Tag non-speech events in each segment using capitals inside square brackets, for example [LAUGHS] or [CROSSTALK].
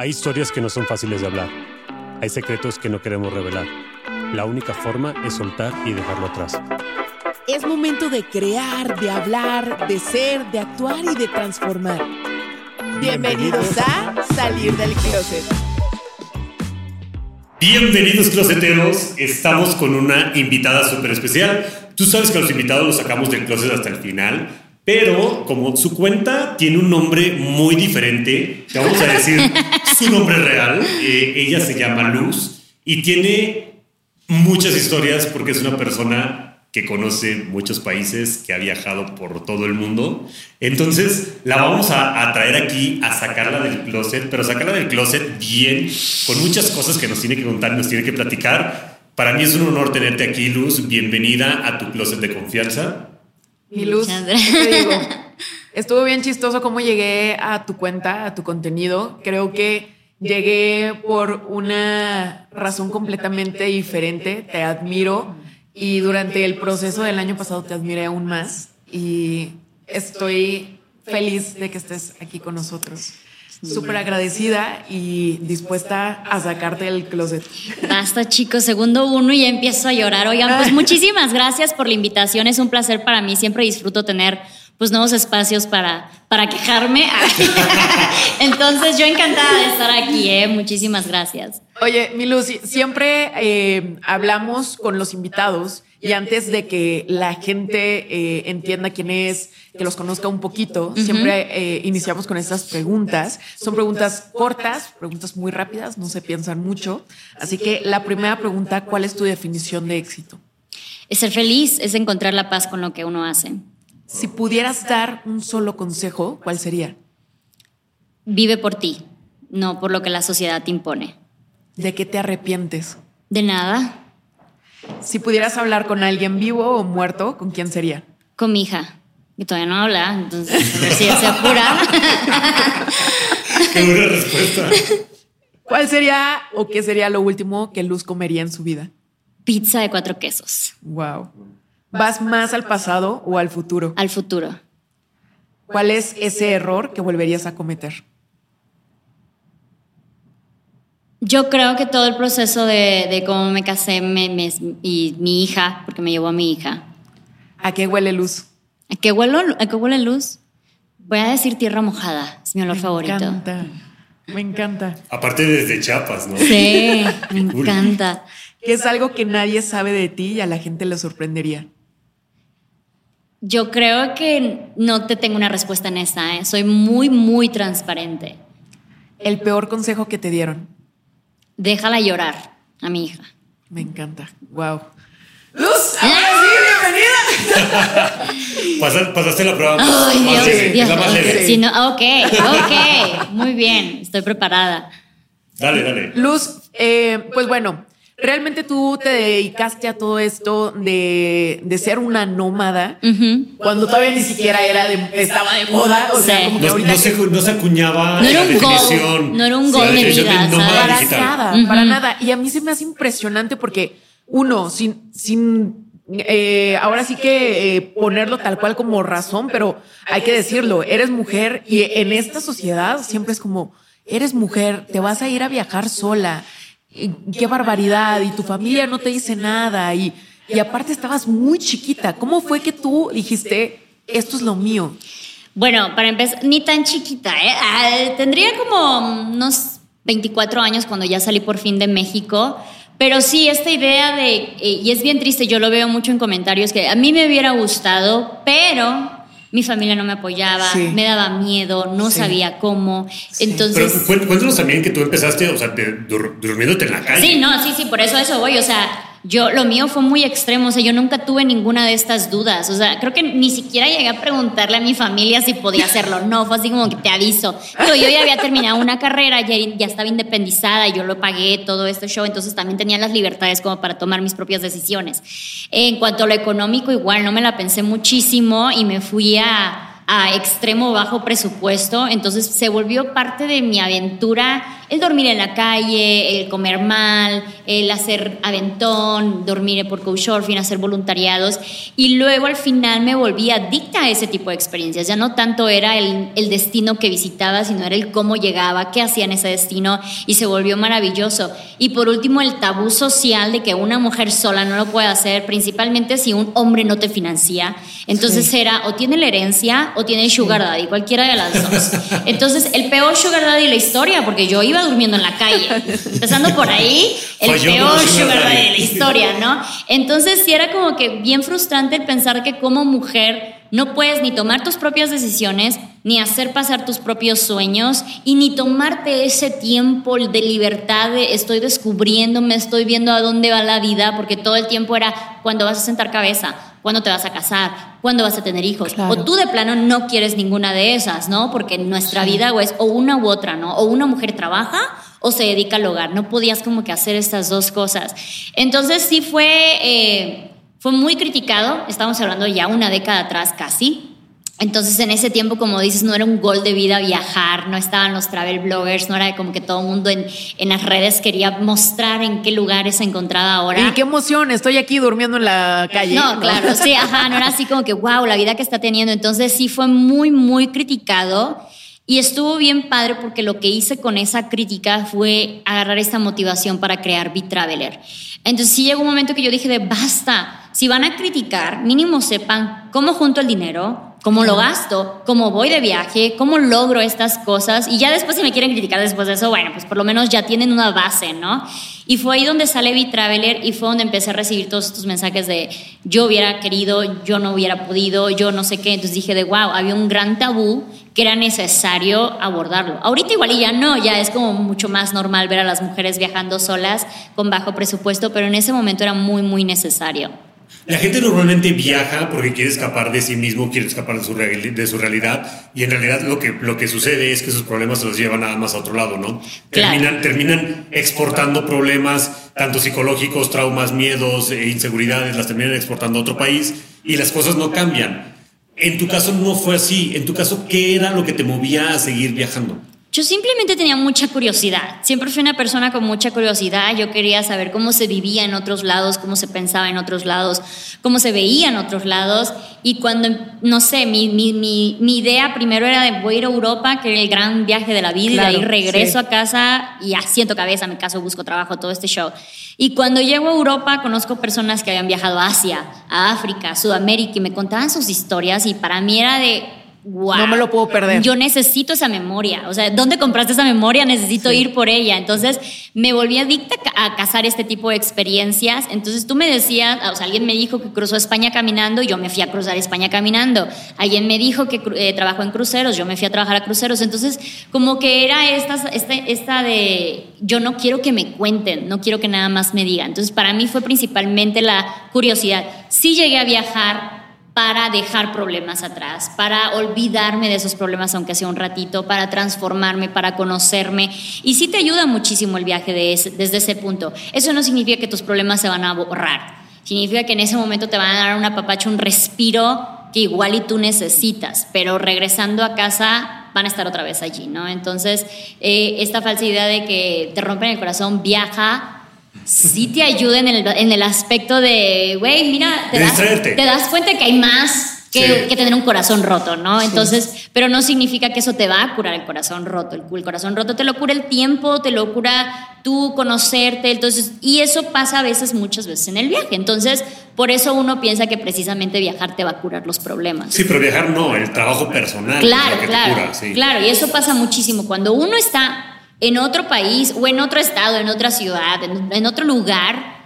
Hay historias que no son fáciles de hablar. Hay secretos que no queremos revelar. La única forma es soltar y dejarlo atrás. Es momento de crear, de hablar, de ser, de actuar y de transformar. Bienvenidos a Salir del Closet. Bienvenidos closeteros, estamos con una invitada súper especial. Tú sabes que a los invitados los sacamos del closet hasta el final, pero como su cuenta tiene un nombre muy diferente, te vamos a decir [LAUGHS] su nombre real. Eh, ella se llama Luz y tiene muchas historias porque es una persona que conoce muchos países, que ha viajado por todo el mundo. Entonces la vamos a, traer aquí a sacarla del closet, pero sacarla del closet bien, con muchas cosas que nos tiene que contar, nos tiene que platicar. Para mí es un honor tenerte aquí, Luz. Bienvenida a tu closet de confianza. Mi Luz, te digo, estuvo bien chistoso cómo llegué a tu cuenta, a tu contenido. Creo que llegué por una razón completamente diferente. Te admiro y durante el proceso del año pasado te admiré aún más y estoy feliz de que estés aquí con nosotros súper agradecida y dispuesta a sacarte del closet. Basta, chicos, segundo uno y ya empiezo a llorar. Oigan, pues [LAUGHS] muchísimas gracias por la invitación. Es un placer para mí. Siempre disfruto tener pues nuevos espacios para, para quejarme. [LAUGHS] Entonces, yo encantada de estar aquí, ¿eh? Muchísimas gracias. Oye, mi Lucy, siempre eh, hablamos con los invitados y antes de que la gente eh, entienda quién es, que los conozca un poquito, siempre eh, iniciamos con estas preguntas. Son preguntas cortas, preguntas muy rápidas, no se piensan mucho. Así que la primera pregunta, ¿cuál es tu definición de éxito? Es ser feliz, es encontrar la paz con lo que uno hace. Si pudieras dar un solo consejo, ¿cuál sería? Vive por ti, no por lo que la sociedad te impone. ¿De qué te arrepientes? De nada. Si pudieras hablar con alguien vivo o muerto, ¿con quién sería? Con mi hija, que todavía no habla, entonces a ver si se apura. Qué buena respuesta. ¿Cuál sería o qué sería lo último que Luz comería en su vida? Pizza de cuatro quesos. Wow. ¿Vas más al pasado o al futuro? Al futuro. ¿Cuál es ese error que volverías a cometer? Yo creo que todo el proceso de, cómo me casé y mi hija, porque me llevó a mi hija. ¿A qué huele luz? ¿A qué, huele, ¿A qué huele luz? Voy a decir tierra mojada, es mi olor favorito. Me encanta, me encanta. Aparte desde Chiapas, ¿no? Sí, [LAUGHS] me encanta. Que es algo que nadie sabe de ti y a la gente le sorprendería. Yo creo que no te tengo una respuesta en esta, ¿eh? soy muy, muy transparente. El peor consejo que te dieron déjala llorar a mi hija. Me encanta. Wow. Luz, ahora sí, bienvenida. [LAUGHS] pasaste la prueba. Ay, Dios, Dios, la más leve. no, ok, ok. Muy bien, estoy preparada. Dale, dale. Luz, eh, pues bueno, realmente tú te dedicaste a todo esto de, de ser una nómada cuando todavía ni siquiera era de, estaba de moda. O sea, como no, no, se, no, se, acuñaba no era un gol, no era un gol de vida. Para nada, para nada. Y a mí se me hace impresionante porque uno, sin, sin eh, ahora sí que eh, ponerlo tal cual como razón, pero hay que decirlo, eres mujer y en esta sociedad siempre es como, eres mujer, te vas a ir a viajar sola qué barbaridad, y tu familia no te dice nada, y, y aparte estabas muy chiquita. ¿Cómo fue que tú dijiste, esto es lo mío? Bueno, para empezar, ni tan chiquita, ¿eh? Ah, tendría como unos 24 años cuando ya salí por fin de México. Pero sí, esta idea de, eh, y es bien triste, yo lo veo mucho en comentarios, que a mí me hubiera gustado, pero mi familia no me apoyaba, me daba miedo, no sabía cómo. Entonces. Pero cuéntanos también que tú empezaste, o sea, durmiéndote en la calle. Sí, no, sí, sí, por eso eso voy. O sea, yo, lo mío fue muy extremo, o sea, yo nunca tuve ninguna de estas dudas, o sea, creo que ni siquiera llegué a preguntarle a mi familia si podía hacerlo, no, fue así como que te aviso. Yo ya había terminado una carrera, ya, ya estaba independizada, yo lo pagué, todo este show, entonces también tenía las libertades como para tomar mis propias decisiones. En cuanto a lo económico, igual no me la pensé muchísimo y me fui a a extremo bajo presupuesto, entonces se volvió parte de mi aventura el dormir en la calle, el comer mal, el hacer aventón, dormir por couchsurfing, hacer voluntariados y luego al final me volví adicta a ese tipo de experiencias. Ya no tanto era el, el destino que visitaba, sino era el cómo llegaba, qué hacía en ese destino y se volvió maravilloso. Y por último, el tabú social de que una mujer sola no lo puede hacer, principalmente si un hombre no te financia. Entonces era o tiene la herencia o tiene sugar daddy, cualquiera de las dos. [LAUGHS] Entonces, el peor sugar daddy de la historia, porque yo iba durmiendo en la calle. Empezando por ahí, el peor sugar daddy de la historia, ¿no? Entonces, sí era como que bien frustrante el pensar que como mujer no puedes ni tomar tus propias decisiones, ni hacer pasar tus propios sueños, y ni tomarte ese tiempo de libertad de estoy descubriéndome, estoy viendo a dónde va la vida, porque todo el tiempo era cuando vas a sentar cabeza, cuándo te vas a casar, cuándo vas a tener hijos. O tú de plano no quieres ninguna de esas, ¿no? Porque nuestra vida o es o una u otra, ¿no? O una mujer trabaja o se dedica al hogar. No podías como que hacer estas dos cosas. Entonces sí fue, eh, fue muy criticado. Estamos hablando ya una década atrás casi. Entonces en ese tiempo, como dices, no era un gol de vida viajar, no estaban los travel bloggers, no era como que todo el mundo en, en las redes quería mostrar en qué lugares se encontraba ahora. Y qué emoción, estoy aquí durmiendo en la calle. No, claro, sí, [LAUGHS] ajá, no era así como que, wow, la vida que está teniendo. Entonces sí fue muy, muy criticado. Y estuvo bien padre porque lo que hice con esa crítica fue agarrar esta motivación para crear B-Traveler. Entonces sí llegó un momento que yo dije de basta, si van a criticar, mínimo sepan cómo junto el dinero, cómo lo gasto, cómo voy de viaje, cómo logro estas cosas. Y ya después, si me quieren criticar después de eso, bueno, pues por lo menos ya tienen una base, ¿no? Y fue ahí donde sale B-Traveler y fue donde empecé a recibir todos estos mensajes de yo hubiera querido, yo no hubiera podido, yo no sé qué. Entonces dije de wow, había un gran tabú que era necesario abordarlo. Ahorita igual y ya no, ya es como mucho más normal ver a las mujeres viajando solas con bajo presupuesto, pero en ese momento era muy, muy necesario. La gente normalmente viaja porque quiere escapar de sí mismo, quiere escapar de su, de su realidad y en realidad lo que, lo que sucede es que sus problemas se los llevan nada más a otro lado, ¿no? Terminan, terminan exportando problemas, tanto psicológicos, traumas, miedos, e inseguridades, las terminan exportando a otro país y las cosas no cambian. En tu caso no fue así. En tu caso, ¿qué era lo que te movía a seguir viajando? Yo simplemente tenía mucha curiosidad. Siempre fui una persona con mucha curiosidad. Yo quería saber cómo se vivía en otros lados, cómo se pensaba en otros lados, cómo se veía en otros lados. Y cuando, no sé, mi, mi, mi, idea primero era de voy a ir a Europa, que era el gran viaje de la vida, y de ahí regreso a casa y asiento cabeza, me caso, busco trabajo, todo este show. Y cuando llego a Europa, conozco personas que habían viajado a Asia, a África, a Sudamérica, y me contaban sus historias. Y para mí era de no me lo puedo perder. Yo necesito esa memoria. O sea, ¿dónde compraste esa memoria? Necesito ir por ella. Entonces, me volví adicta a cazar este tipo de experiencias. Entonces, tú me decías, o sea, alguien me dijo que cruzó España caminando y yo me fui a cruzar España caminando. Alguien me dijo que eh, trabajó en cruceros, yo me fui a trabajar a cruceros. Entonces, como que era esta, esta, esta de, yo no quiero que me cuenten, no quiero que nada más me digan. Entonces, para mí fue principalmente la curiosidad. Sí llegué a viajar para dejar problemas atrás, para olvidarme de esos problemas aunque sea un ratito, para transformarme, para conocerme. Y sí te ayuda muchísimo el viaje desde ese punto. Eso no significa que tus problemas se van a borrar. Significa que en ese momento te van a dar una papacha, un respiro que igual y tú necesitas, pero regresando a casa van a estar otra vez allí, ¿no? Entonces, eh, esta falsa idea de que te rompen el corazón, viaja, sí te ayuda en el, en el aspecto de, güey, mira, te das, te das, cuenta que hay más que, que, tener un corazón roto, ¿no? Entonces, pero no significa que eso te va a curar el corazón roto. El, el, corazón roto te lo cura el tiempo, te lo cura tú conocerte, entonces, y eso pasa a veces, muchas veces en el viaje. Entonces, por eso uno piensa que precisamente viajar te va a curar los problemas. Sí, pero viajar no, el trabajo personal. Claro, claro. Claro, y eso pasa muchísimo. Cuando uno está en otro país o en otro estado, en otra ciudad, en, otro lugar,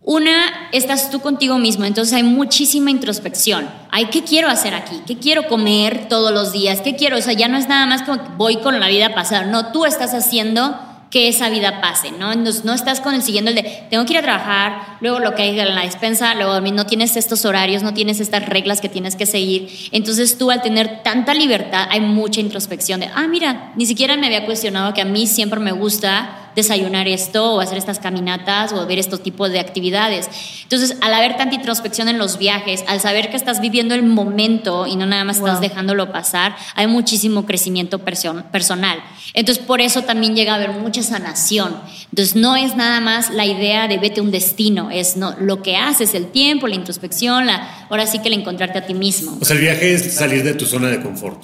una, estás tú contigo mismo, entonces hay muchísima introspección. Hay, ¿qué quiero hacer aquí? ¿Qué quiero comer todos los días? ¿Qué quiero? O sea, ya no es nada más como voy con la vida pasada, no, tú estás haciendo que esa vida pase, ¿no? No, estás con el de tengo que ir a trabajar, luego lo que hay en la despensa, luego no tienes estos horarios, no tienes estas reglas que tienes que seguir. Entonces tú al tener tanta libertad hay mucha introspección de, ah, mira, ni siquiera me había cuestionado que a mí siempre me gusta desayunar esto o hacer estas caminatas o ver estos tipos de actividades. Entonces, al haber tanta introspección en los viajes, al saber que estás viviendo el momento y no nada más estás dejándolo pasar, hay muchísimo crecimiento personal. Entonces, por eso también llega a haber mucha sanación. Entonces, no es nada más la idea de vete un destino, es no, lo que haces, el tiempo, la introspección, la, ahora sí que el encontrarte a ti mismo. O sea, el viaje es salir de tu zona de confort.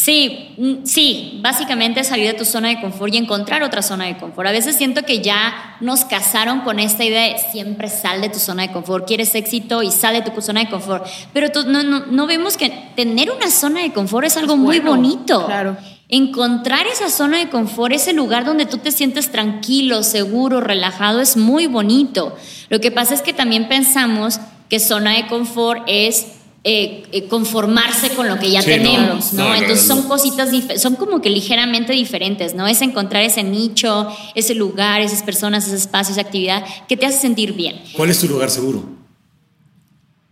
Sí, mm, sí, básicamente salir de tu zona de confort y encontrar otra zona de confort. A veces siento que ya nos casaron con esta idea de siempre sal de tu zona de confort, quieres éxito y sal de tu zona de confort, pero no, no, no vemos que tener una zona de confort es algo muy bonito. Claro. Encontrar esa zona de confort, ese lugar donde tú te sientes tranquilo, seguro, relajado, es muy bonito. Lo que pasa es que también pensamos que zona de confort es eh, eh, conformarse con lo que ya tenemos, ¿no? Entonces son cositas, son como que ligeramente diferentes, ¿no? Es encontrar ese nicho, ese lugar, esas personas, ese espacio, esa actividad que te hace sentir bien. ¿Cuál es tu lugar seguro?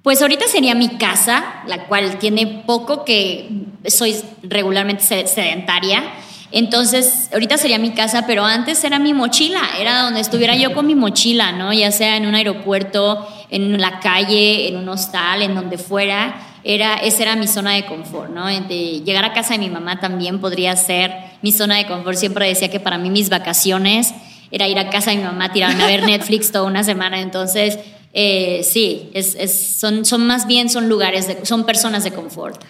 Pues ahorita sería mi casa, la cual tiene poco que soy regularmente sedentaria. Entonces, ahorita sería mi casa, pero antes era mi mochila, era donde estuviera yo con mi mochila, ¿no? Ya sea en un aeropuerto, en la calle, en un hostal, en donde fuera, era, esa era mi zona de confort, ¿no? De llegar a casa de mi mamá también podría ser mi zona de confort. Siempre decía que para mí mis vacaciones era ir a casa de mi mamá, tirarme a ver [LAUGHS] Netflix toda una semana. Entonces, eh, sí, es, son, son más bien, son lugares, de, son personas de confort.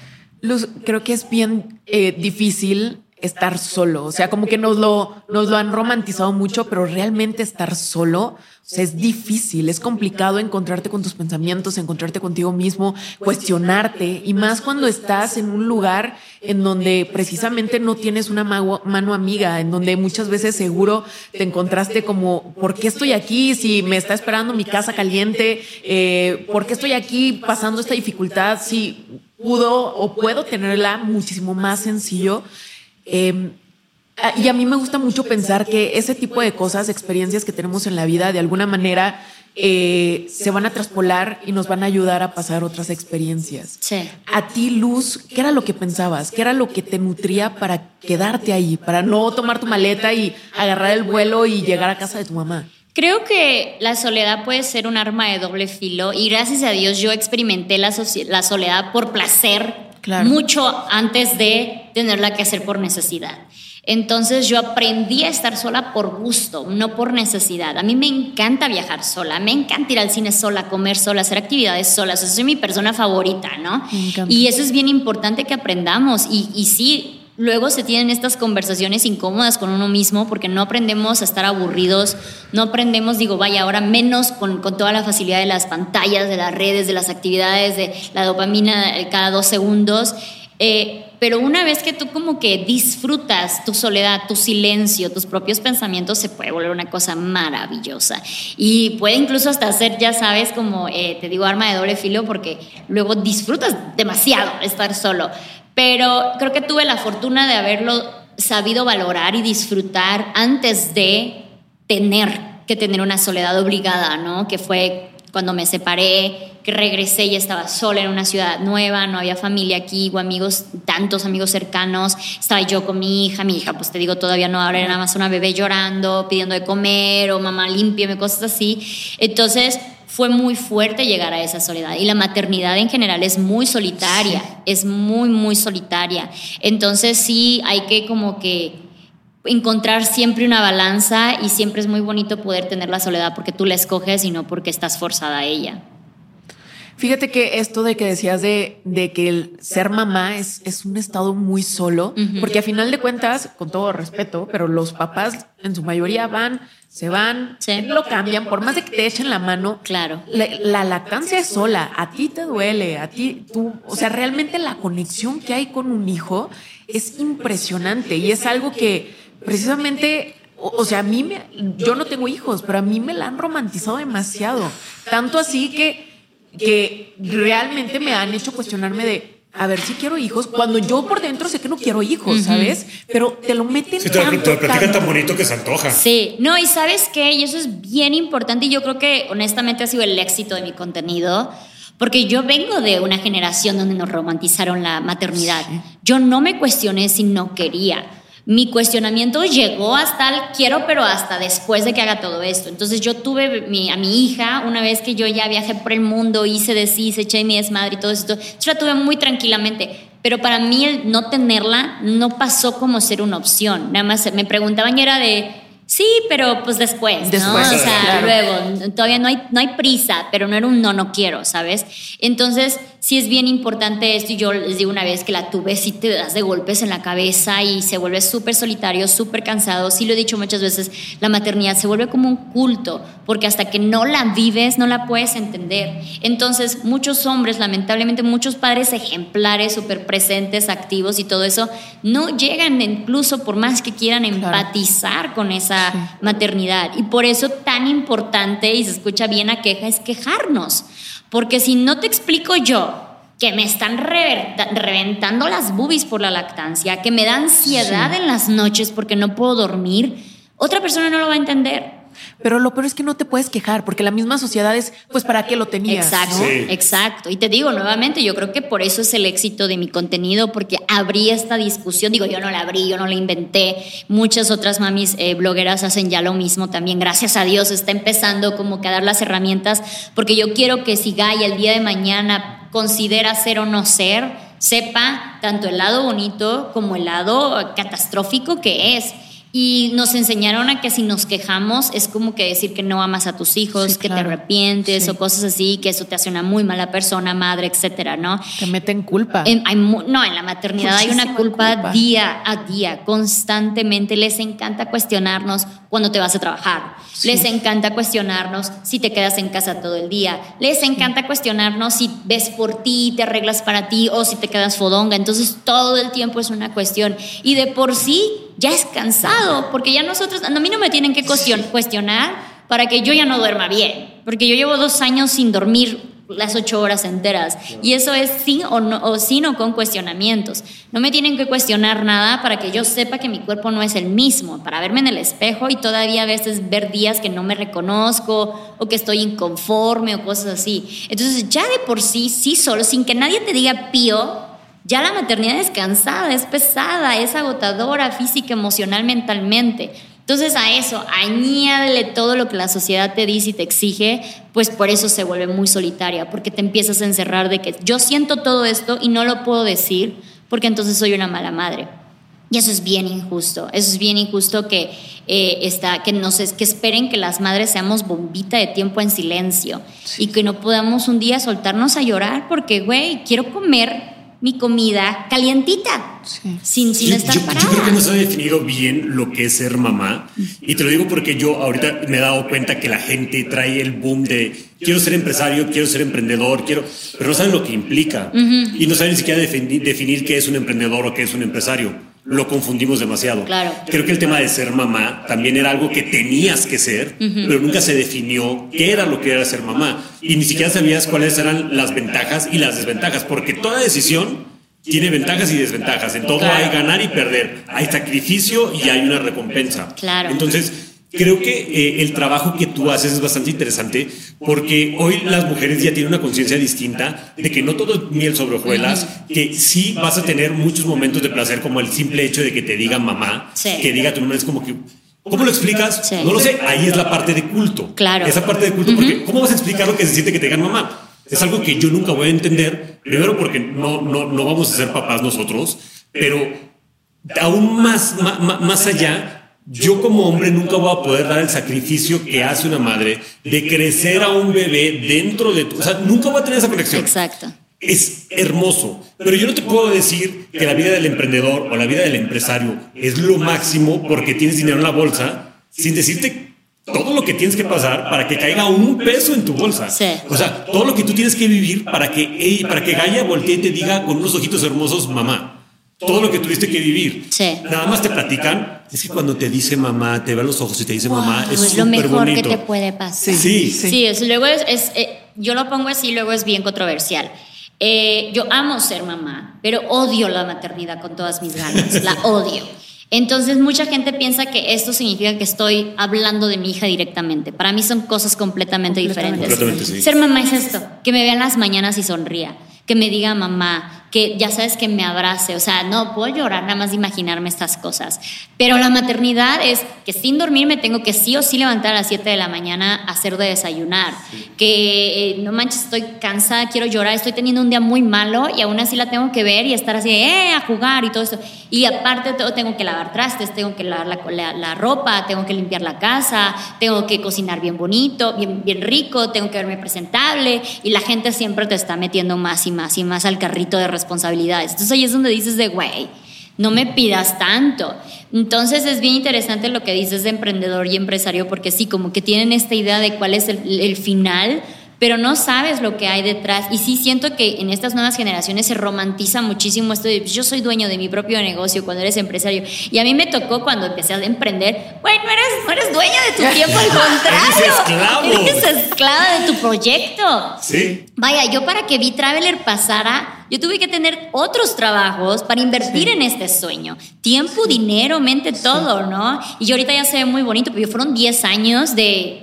Luz, creo que es bien eh, difícil estar solo. O sea, como que nos lo, nos lo han romantizado mucho, pero realmente estar solo es difícil, es complicado encontrarte con tus pensamientos, encontrarte contigo mismo, cuestionarte y más cuando estás en un lugar en donde precisamente no tienes una mano amiga, en donde muchas veces seguro te encontraste como, ¿por qué estoy aquí si me está esperando mi casa caliente? Eh, ¿Por qué estoy aquí pasando esta dificultad si pudo o puedo tenerla muchísimo más sencillo? Eh, y a mí me gusta mucho pensar que ese tipo de cosas, experiencias que tenemos en la vida, de alguna manera eh, se van a traspolar y nos van a ayudar a pasar otras experiencias. Sí. A ti, Luz, ¿qué era lo que pensabas? ¿Qué era lo que te nutría para quedarte ahí, para no tomar tu maleta y agarrar el vuelo y llegar a casa de tu mamá? Creo que la soledad puede ser un arma de doble filo y gracias a Dios yo experimenté la, la soledad por placer mucho antes de tenerla que hacer por necesidad. Entonces yo aprendí a estar sola por gusto, no por necesidad. A mí me encanta viajar sola, me encanta ir al cine sola, comer sola, hacer actividades solas. Esa es mi persona favorita, ¿no? Y eso es bien importante que aprendamos. Y, y sí, luego se tienen estas conversaciones incómodas con uno mismo porque no aprendemos a estar aburridos, no aprendemos, digo, vaya, ahora menos con, con, toda la facilidad de las pantallas, de las redes, de las actividades, de la dopamina eh, cada dos segundos. Eh, pero una vez que tú como que disfrutas tu soledad, tu silencio, tus propios pensamientos, se puede volver una cosa maravillosa. Y puede incluso hasta ser, ya sabes, como eh, te digo, arma de doble filo, porque luego disfrutas demasiado estar solo. Pero creo que tuve la fortuna de haberlo sabido valorar y disfrutar antes de tener que tener una soledad obligada, ¿no? Que fue cuando me separé, que regresé y estaba sola en una ciudad nueva, no había familia aquí o amigos, tantos amigos cercanos, estaba yo con mi hija, mi hija, pues te digo, todavía no, ahora era nada más una bebé llorando, pidiendo de comer o mamá límpiame, cosas así. Entonces fue muy fuerte llegar a esa soledad y la maternidad en general es muy solitaria, es muy, muy solitaria. Entonces sí hay que como que encontrar siempre una balanza y siempre es muy bonito poder tener la soledad porque tú la escoges y no porque estás forzada a ella. Fíjate que esto de que decías de, de que el ser mamá es, es un estado muy solo, porque a final de cuentas, con todo respeto, pero los papás en su mayoría van, se van, lo cambian, por más de que te echen la mano. Claro. La, la, lactancia es sola, a ti te duele, a ti, tú, o sea, realmente la conexión que hay con un hijo es impresionante y es algo que precisamente o, sea, a mí me, yo no tengo hijos, pero a mí me la han romantizado demasiado. Tanto así que, que realmente me han hecho cuestionarme de, a ver si quiero hijos, cuando yo por dentro sé que no quiero hijos, ¿sabes? Pero te lo meten sí, te, lo platican tan bonito que se antoja. Sí, no, y ¿sabes qué? Y eso es bien importante y yo creo que honestamente ha sido el éxito de mi contenido. Porque yo vengo de una generación donde nos romantizaron la maternidad. Yo no me cuestioné si no quería mi cuestionamiento llegó hasta el quiero, pero hasta después de que haga todo esto. Entonces yo tuve a mi hija una vez que yo ya viajé por el mundo, hice de sí, se eché mi desmadre y todo esto. Yo la tuve muy tranquilamente. Pero para mí el no tenerla no pasó como ser una opción. Nada más me preguntaban y era de, Sí, pero pues después, ¿no? o sea, luego, todavía no hay, no hay prisa, pero no era un no, no quiero, ¿sabes? Entonces, sí es bien importante esto y yo les digo una vez que la tuve, sí te das de golpes en la cabeza y se vuelve súper solitario, súper cansado. Sí lo he dicho muchas veces, la maternidad se vuelve como un culto, porque hasta que no la vives, no la puedes entender. Entonces, muchos hombres, lamentablemente muchos padres ejemplares, súper presentes, activos y todo eso, no llegan incluso por más que quieran empatizar con esa maternidad. Y por eso tan importante, y se escucha bien a queja, es quejarnos. Porque si no te explico yo que me están reventando las boobies por la lactancia, que me da ansiedad en las noches porque no puedo dormir, otra persona no lo va a entender. Pero lo peor es que no te puedes quejar porque la misma sociedad es, pues, ¿para qué lo tenías? Exacto, exacto. Y te digo nuevamente, yo creo que por eso es el éxito de mi contenido, porque abrí esta discusión. Digo, yo no la abrí, yo no la inventé. Muchas otras mamis eh, blogueras hacen ya lo mismo también. Gracias a Dios está empezando como que a dar las herramientas, porque yo quiero que si Gaia el día de mañana considera ser o no ser, sepa tanto el lado bonito como el lado catastrófico que es. Y nos enseñaron a que si nos quejamos es como que decir que no amas a tus hijos, que te arrepientes o cosas así, que eso te hace una muy mala persona, madre, etcétera, ¿no? Te meten culpa. no, en la maternidad hay una culpa, día a día, constantemente. Les encanta cuestionarnos cuando te vas a trabajar. Les encanta cuestionarnos si te quedas en casa todo el día. Les encanta cuestionarnos si ves por ti, te arreglas para ti o si te quedas fodonga. Entonces todo el tiempo es una cuestión. Y de por sí ya es cansado, porque ya nosotros, a mí no me tienen que cuestionar para que yo ya no duerma bien, porque yo llevo dos años sin dormir las ocho horas enteras. Y eso es sin o, no, o sin o con cuestionamientos. No me tienen que cuestionar nada para que yo sepa que mi cuerpo no es el mismo, para verme en el espejo y todavía a veces ver días que no me reconozco o que estoy inconforme o cosas así. Entonces ya de por sí, sí solo, sin que nadie te diga pío, ya la maternidad es cansada, es pesada, es agotadora física, emocional, mentalmente. Entonces a eso, añádele todo lo que la sociedad te dice y te exige, pues por eso se vuelve muy solitaria, porque te empiezas a encerrar de que yo siento todo esto y no lo puedo decir, porque entonces soy una mala madre. Y eso es bien injusto, eso es bien injusto que, eh, está, que, nos, que esperen que las madres seamos bombita de tiempo en silencio y que no podamos un día soltarnos a llorar porque, güey, quiero comer mi comida calientita, sin, sin estar yo, parada. Yo creo que no se ha definido bien lo que es ser mamá. Y te lo digo porque yo ahorita me he dado cuenta que la gente trae el boom de quiero ser empresario, quiero ser emprendedor, quiero, pero no saben lo que implica. Y no saben ni siquiera definir, definir qué es un emprendedor o qué es un empresario lo confundimos demasiado. Claro. Creo que el tema de ser mamá también era algo que tenías que ser, pero nunca se definió qué era lo que era ser mamá. Y ni siquiera sabías cuáles eran las ventajas y las desventajas, porque toda decisión tiene ventajas y desventajas. En todo hay ganar y perder. Hay sacrificio y hay una recompensa. Claro. Entonces, creo que eh, el trabajo que tú haces es bastante interesante porque hoy las mujeres ya tienen una conciencia distinta de que no todo es miel sobre hojuelas, que sí vas a tener muchos momentos de placer como el simple hecho de que te diga mamá, que diga tu nombre es como que... ¿Cómo lo explicas? No lo sé. Ahí es la parte de culto. Claro. Esa parte de culto, porque ¿cómo vas a explicar lo que se siente que te digan mamá? Es algo que yo nunca voy a entender, primero porque no, no, no vamos a ser papás nosotros, pero aún más, más, más allá, yo como hombre nunca voy a poder dar el sacrificio que hace una madre de crecer a un bebé dentro de tu... O sea, nunca voy a tener esa conexión. Exacto. Es hermoso, pero yo no te puedo decir que la vida del emprendedor o la vida del empresario es lo máximo porque tienes dinero en la bolsa, sin decirte todo lo que tienes que pasar para que caiga un peso en tu bolsa. Sí. O sea, todo lo que tú tienes que vivir para que, para que Gaia voltee y te diga con unos ojitos hermosos, mamá todo lo que tuviste que vivir. Sí. Nada más te platican. Es que cuando te dice mamá, te ve a los ojos y te dice mamá, es, lo mejor que te puede pasar. Sí, sí. sí luego es, eh, yo lo pongo así, luego es bien controversial. Eh, yo amo ser mamá, pero odio la maternidad con todas mis ganas, la [LAUGHS] odio. Entonces mucha gente piensa que esto significa que estoy hablando de mi hija directamente. Para mí son cosas completamente, diferentes. Completamente, sí. Ser mamá es esto, que me vean las mañanas y sonría, que me diga mamá, que ya sabes que me abrace, o sea, no puedo llorar nada más de imaginarme estas cosas. Pero la maternidad es que sin dormir me tengo que sí o sí levantar a las 7 de la mañana a hacer de desayunar, que eh, no manches, estoy cansada, quiero llorar, estoy teniendo un día muy malo y aún así la tengo que ver y estar así, eh, a jugar y todo esto. Y aparte tengo que lavar trastes, tengo que lavar la, la, ropa, tengo que limpiar la casa, tengo que cocinar bien bonito, bien, bien rico, tengo que verme presentable y la gente siempre te está metiendo más y más y más al carrito de responsabilidades. Entonces ahí es donde dices de, güey, no me pidas tanto. Entonces es bien interesante lo que dices de emprendedor y empresario, porque sí, como que tienen esta idea de cuál es el, final, pero no sabes lo que hay detrás. Y sí siento que en estas nuevas generaciones se romantiza muchísimo esto de yo soy dueño de mi propio negocio cuando eres empresario. Y a mí me tocó cuando empecé a emprender, bueno, no eres, no eres dueño de tu [LAUGHS] tiempo, al contrario. eres esclavo. [LAUGHS] Eres esclava de tu proyecto. Sí. Vaya, yo para que Vi Traveler pasara yo tuve que tener otros trabajos para invertir en este sueño. Tiempo, dinero, mente, todo, ¿no? Y yo ahorita ya se ve muy bonito, pero fueron 10 años de...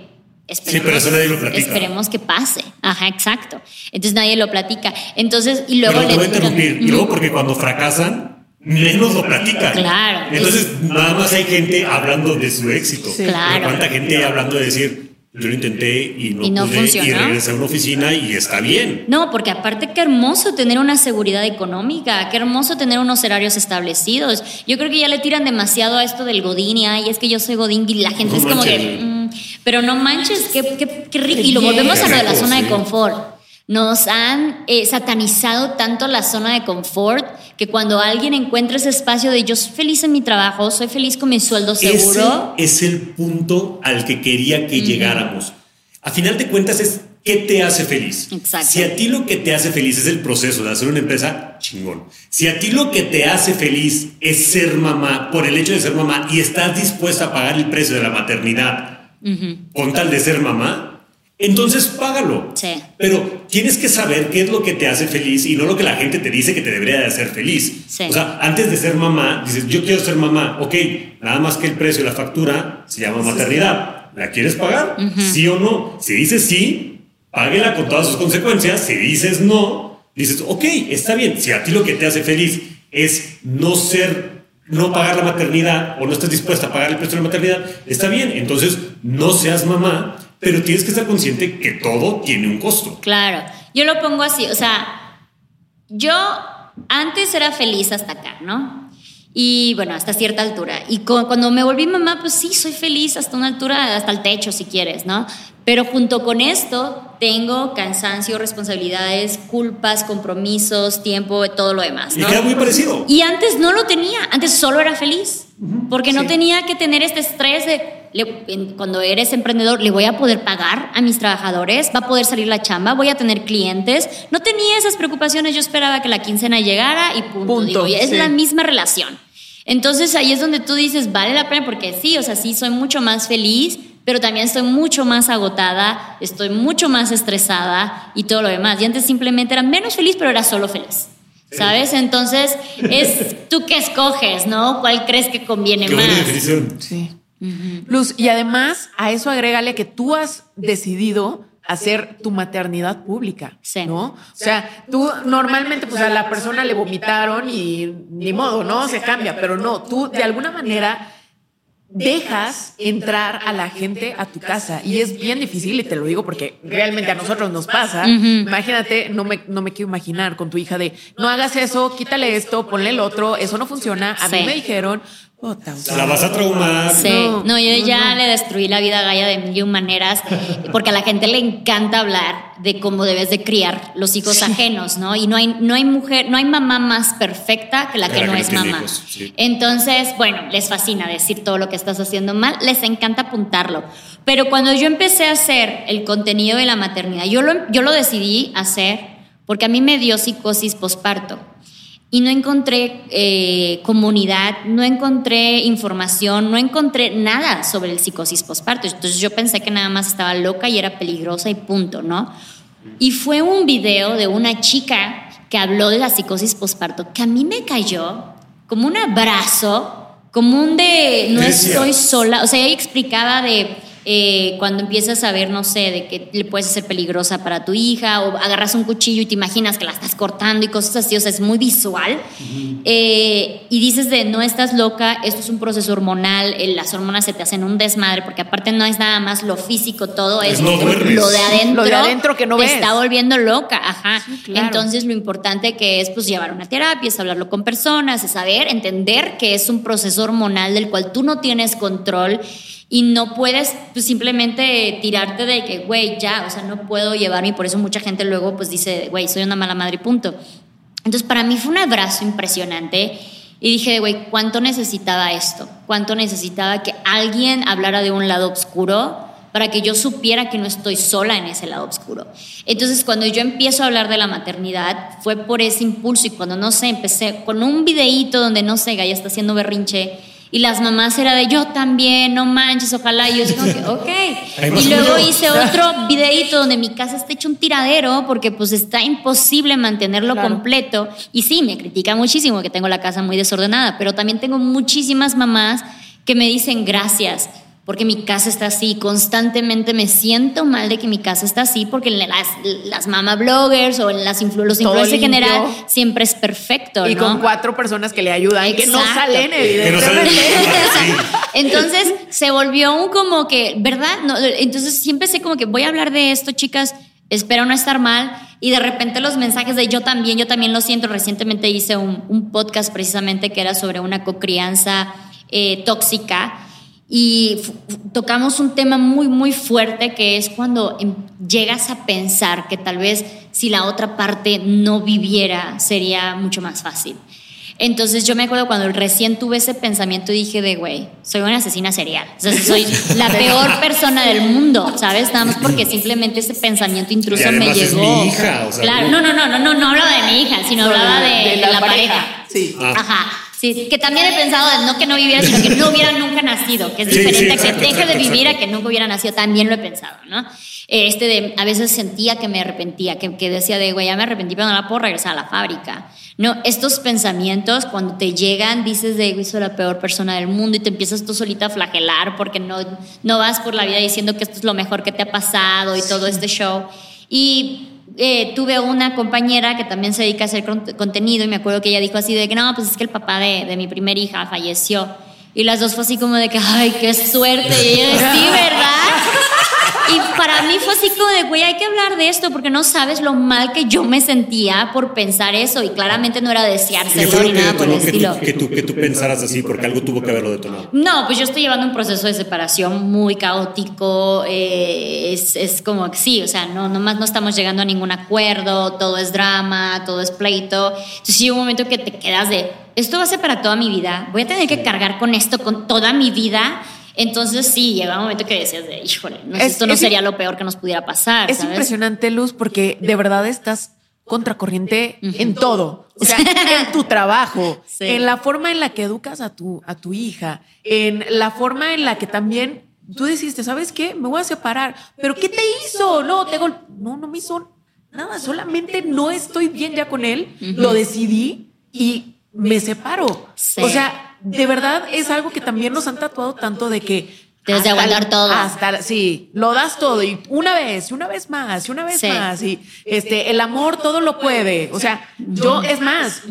Esperemos, sí, pero eso nadie lo platica. Esperemos que pase. Ajá, exacto. Entonces nadie lo platica. Entonces, y luego... Pero te voy a interrumpir. Y luego porque cuando fracasan, menos lo platican. Claro. Entonces, nada más hay gente hablando de su éxito. Claro. ¿Cuánta gente hablando de decir, yo lo intenté y no, pude, y regresé a una oficina y está bien. No, porque aparte qué hermoso tener una seguridad económica, qué hermoso tener unos horarios establecidos. Yo creo que ya le tiran demasiado a esto del Godín y es que yo soy Godín y la gente es como que... Mm, pero no manches, qué, qué, qué rico. Y lo volvemos a lo de la zona de confort. Nos han eh, satanizado tanto la zona de confort que cuando alguien encuentra ese espacio de yo soy feliz en mi trabajo, soy feliz con mi sueldo seguro. Ese es el punto al que quería que llegáramos. A final de cuentas es qué te hace feliz. Exacto. Si a ti lo que te hace feliz es el proceso de hacer una empresa, chingón. Si a ti lo que te hace feliz es ser mamá, por el hecho de ser mamá, y estás dispuesta a pagar el precio de la maternidad con tal de ser mamá, entonces págalo. Sí. Pero tienes que saber qué es lo que te hace feliz y no lo que la gente te dice que te debería de hacer feliz. Sí. O sea, antes de ser mamá, dices, yo quiero ser mamá. Ok, nada más que el precio de la factura se llama maternidad. ¿La quieres pagar? ¿Sí o no? Si dices sí, páguela con todas sus consecuencias. Si dices no, dices, ok, está bien. Si a ti lo que te hace feliz es no ser no pagar la maternidad o no estás dispuesta a pagar el precio de la maternidad, está bien. Entonces, no seas mamá pero tienes que estar consciente que todo tiene un costo. Claro, yo lo pongo así, o sea, yo antes era feliz hasta acá, ¿no? Y bueno, hasta cierta altura. Y cuando me volví mamá, pues sí, soy feliz hasta una altura, hasta el techo si quieres, ¿no? Pero junto con esto tengo cansancio, responsabilidades, culpas, compromisos, tiempo, todo lo demás. ¿no? Y queda muy parecido. Y antes no lo tenía, antes solo era feliz, porque no tenía que tener este estrés de cuando eres emprendedor, le voy a poder pagar a mis trabajadores, va a poder salir la chamba, voy a tener clientes. No tenía esas preocupaciones, yo esperaba que la quincena llegara y punto. es la misma relación. Entonces ahí es donde tú dices, vale la pena, porque sí, o sea, sí, soy mucho más feliz, pero también estoy mucho más agotada, estoy mucho más estresada y todo lo demás. Y antes simplemente era menos feliz, pero era solo feliz. ¿Sabes? Entonces, es [LAUGHS] tú que escoges, ¿no? ¿Cuál crees que conviene más? Sí. Luz, y además a eso agrégale que tú has decidido hacer tu maternidad pública, ¿no? O sea, tú normalmente pues a la persona le vomitaron y ni modo, ¿no? Se cambia, pero no, tú de alguna manera dejas entrar a la gente a tu casa y es bien difícil y te lo digo porque realmente a nosotros nos pasa. Imagínate, no me, no me quiero imaginar con tu hija de no hagas eso, quítale esto, ponle el otro, eso no funciona. A mí me dijeron, la vas a traumar. Sí, no, yo ya le destruí la vida a Gaia de mil maneras, porque a la gente le encanta hablar de cómo debes de criar los hijos ajenos, ¿no? Y no hay, no hay mujer, no hay mamá más perfecta que la que no es mamá. Entonces, bueno, les fascina decir todo lo que estás haciendo mal, les encanta apuntarlo. Pero cuando yo empecé a hacer el contenido de la maternidad, yo lo, yo lo decidí hacer porque a mí me dio psicosis posparto y no encontré eh, comunidad, no encontré información, no encontré nada sobre el psicosis postparto. Entonces yo pensé que nada más estaba loca y era peligrosa y punto, ¿no? Y fue un video de una chica que habló de la psicosis postparto que a mí me cayó como un abrazo, como un de no estoy sola. O sea, ella explicaba de eh, cuando empiezas a ver, no sé, de que le puedes ser peligrosa para tu hija, o agarras un cuchillo y te imaginas que la estás cortando y cosas así, o sea, es muy visual. Eh, y dices de no estás loca, esto es un proceso hormonal, eh, las hormonas se te hacen un desmadre, porque aparte no es nada más lo físico, todo es, no lo de adentro. Lo de adentro que no te ves. está volviendo loca, ajá. Sí, claro. Entonces lo importante que es pues llevar una terapia, es hablarlo con personas, es saber, entender que es un proceso hormonal del cual tú no tienes control y no puedes pues, simplemente tirarte de que, güey, ya, o sea, no puedo llevarme y por eso mucha gente luego pues dice, güey, soy una mala madre punto. Entonces para mí fue un abrazo impresionante y dije, güey, ¿cuánto necesitaba esto? ¿Cuánto necesitaba que alguien hablara de un lado oscuro? para que yo supiera que no estoy sola en ese lado oscuro. Entonces, cuando yo empiezo a hablar de la maternidad, fue por ese impulso y cuando, no sé, empecé con un videíto donde, no sé, Gaya está haciendo berrinche y las mamás era de yo también, no manches, ojalá. Y yo así como que, ok. Y luego hice otro videíto donde mi casa está hecho un tiradero porque pues está imposible mantenerlo Claro. completo. Y sí, me critica muchísimo que tengo la casa muy desordenada, pero también tengo muchísimas mamás que me dicen gracias porque mi casa está así. Constantemente me siento mal de que mi casa está así porque las, las mama bloggers o las influ los influencers en general siempre es perfecto, Y ¿no? con cuatro personas que le ayudan, que no Exacto. salen, Que no salen. evidentemente. [LAUGHS] Entonces se volvió un como que, ¿verdad? No, entonces sí empecé como que voy a hablar de esto, chicas, espero no estar mal. Y de repente los mensajes de yo también, yo también lo siento. Recientemente hice un, un podcast precisamente que era sobre una cocrianza eh, tóxica. Y tocamos un tema muy, muy fuerte que es cuando em- llegas a pensar que tal vez si la otra parte no viviera sería mucho más fácil. Entonces yo me acuerdo cuando recién tuve ese pensamiento y dije de, güey, soy una asesina serial. O sea, soy [LAUGHS] la peor persona del mundo, ¿sabes? Nada más porque simplemente ese pensamiento intruso me además es llegó. mi hija, o sea, claro, no- no, no, no, no, no, hablaba de mi hija, sino hablaba de, de la, pareja. Sí. Ah. Ajá. Sí, que también he pensado no que no viviera, sino que no hubiera nunca nacido, que es Sí, diferente sí, a que deje de vivir a que nunca hubiera nacido, también lo he pensado, ¿no? Este de, a veces sentía que me arrepentía, que, que decía de, güey, ya me arrepentí, pero no la puedo regresar a la fábrica. No, estos pensamientos cuando te llegan, dices de, güey, soy la peor persona del mundo y te empiezas tú solita a flagelar porque no, no vas por la vida diciendo que esto es lo mejor que te ha pasado y todo este show. Y eh, tuve una compañera que también se dedica a hacer con- contenido y me acuerdo que ella dijo así de que no, pues es que el papá de, de mi primer hija falleció. Y las dos fue así como de que, ay, qué suerte. Y ella sí, ¿verdad? Y para mí fue así como de, güey, hay que hablar de esto porque no sabes lo mal que yo me sentía por pensar eso. Y claramente no era ¿Qué deseárselo ni nada por el que estilo. tú, que, tú, que tú pensaras así? Porque algo tuvo que haberlo detonado. No, pues yo estoy llevando un proceso de separación muy caótico. eh, es, es como que sí, o sea, no, nomás no estamos llegando a ningún acuerdo, todo es drama, todo es pleito. Entonces, sí, un momento que te quedas de, esto va a ser para toda mi vida, voy a tener que cargar con esto con toda mi vida. Entonces, sí, llega un momento que decías de, híjole, no, Es- esto no es- sería lo peor que nos pudiera pasar. Es ¿sabes? impresionante, Luz, porque de verdad estás contracorriente en todo. O sea, en tu trabajo, Sí. en la forma en la que educas a tu, a tu hija, en la forma en la que también tú deciste, ¿sabes qué? Me voy a separar. ¿Pero qué te hizo? No, te gol No, no me hizo nada. Solamente no estoy bien ya con él. Lo decidí y me separo. Sí. O sea, de verdad es algo que también nos han tatuado tanto de que Debes de hasta aguantar todo. Hasta, sí, lo das todo y una vez, y una vez más, y una vez Sí. más. Y este, el amor todo lo puede. O sea, yo, es más,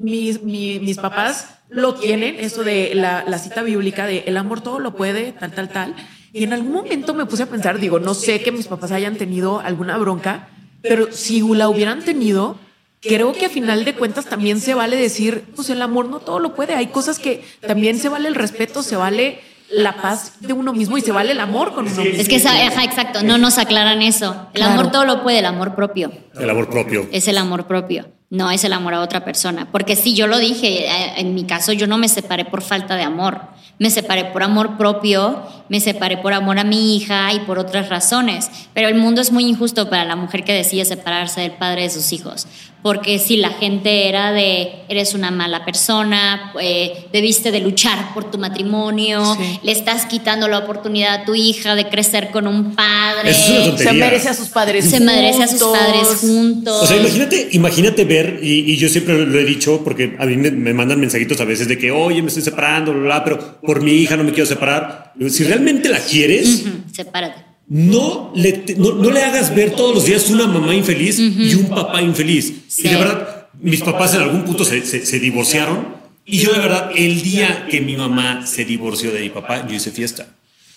mis, mi- mis papás lo tienen, eso de la, la cita bíblica de el amor todo lo puede, tal, tal, tal. Y en algún momento me puse a pensar, digo, no sé que mis papás hayan tenido alguna bronca, pero si la hubieran tenido, creo que a final de cuentas también se vale decir, pues el amor no todo lo puede. Hay cosas que también se vale el respeto, se vale la paz de uno mismo y se vale el amor con uno mismo. Es que, esa- ajá, exacto, no nos aclaran eso. El Claro. amor todo lo puede, el amor propio. El amor propio. es el amor propio, no es el amor a otra persona. Porque si yo lo dije, eh, en mi caso yo no me separé por falta de amor, me separé por amor propio, me separé por amor a mi hija y por otras razones. Pero el mundo es muy injusto para la mujer que decide separarse del padre de sus hijos. Porque si la gente era de, eres una mala persona, eh, debiste de luchar por tu matrimonio, Sí. le estás quitando la oportunidad a tu hija de crecer con un padre. Eso es una tontería. Se merece a sus padres Se merece a sus padres juntos. O sea, imagínate, imagínate ver ayer, y, yo siempre lo he dicho, porque a mí me, mandan mensajitos a veces de que, oye, me estoy separando, bla, pero por mi hija no me quiero separar. Si realmente la quieres, sepárate. No le, no, le hagas ver todos los días una mamá infeliz y un papá infeliz. Y de verdad, mis papás en algún punto se, se, se divorciaron. Y yo de verdad, el día que mi mamá se divorció de mi papá, yo hice fiesta.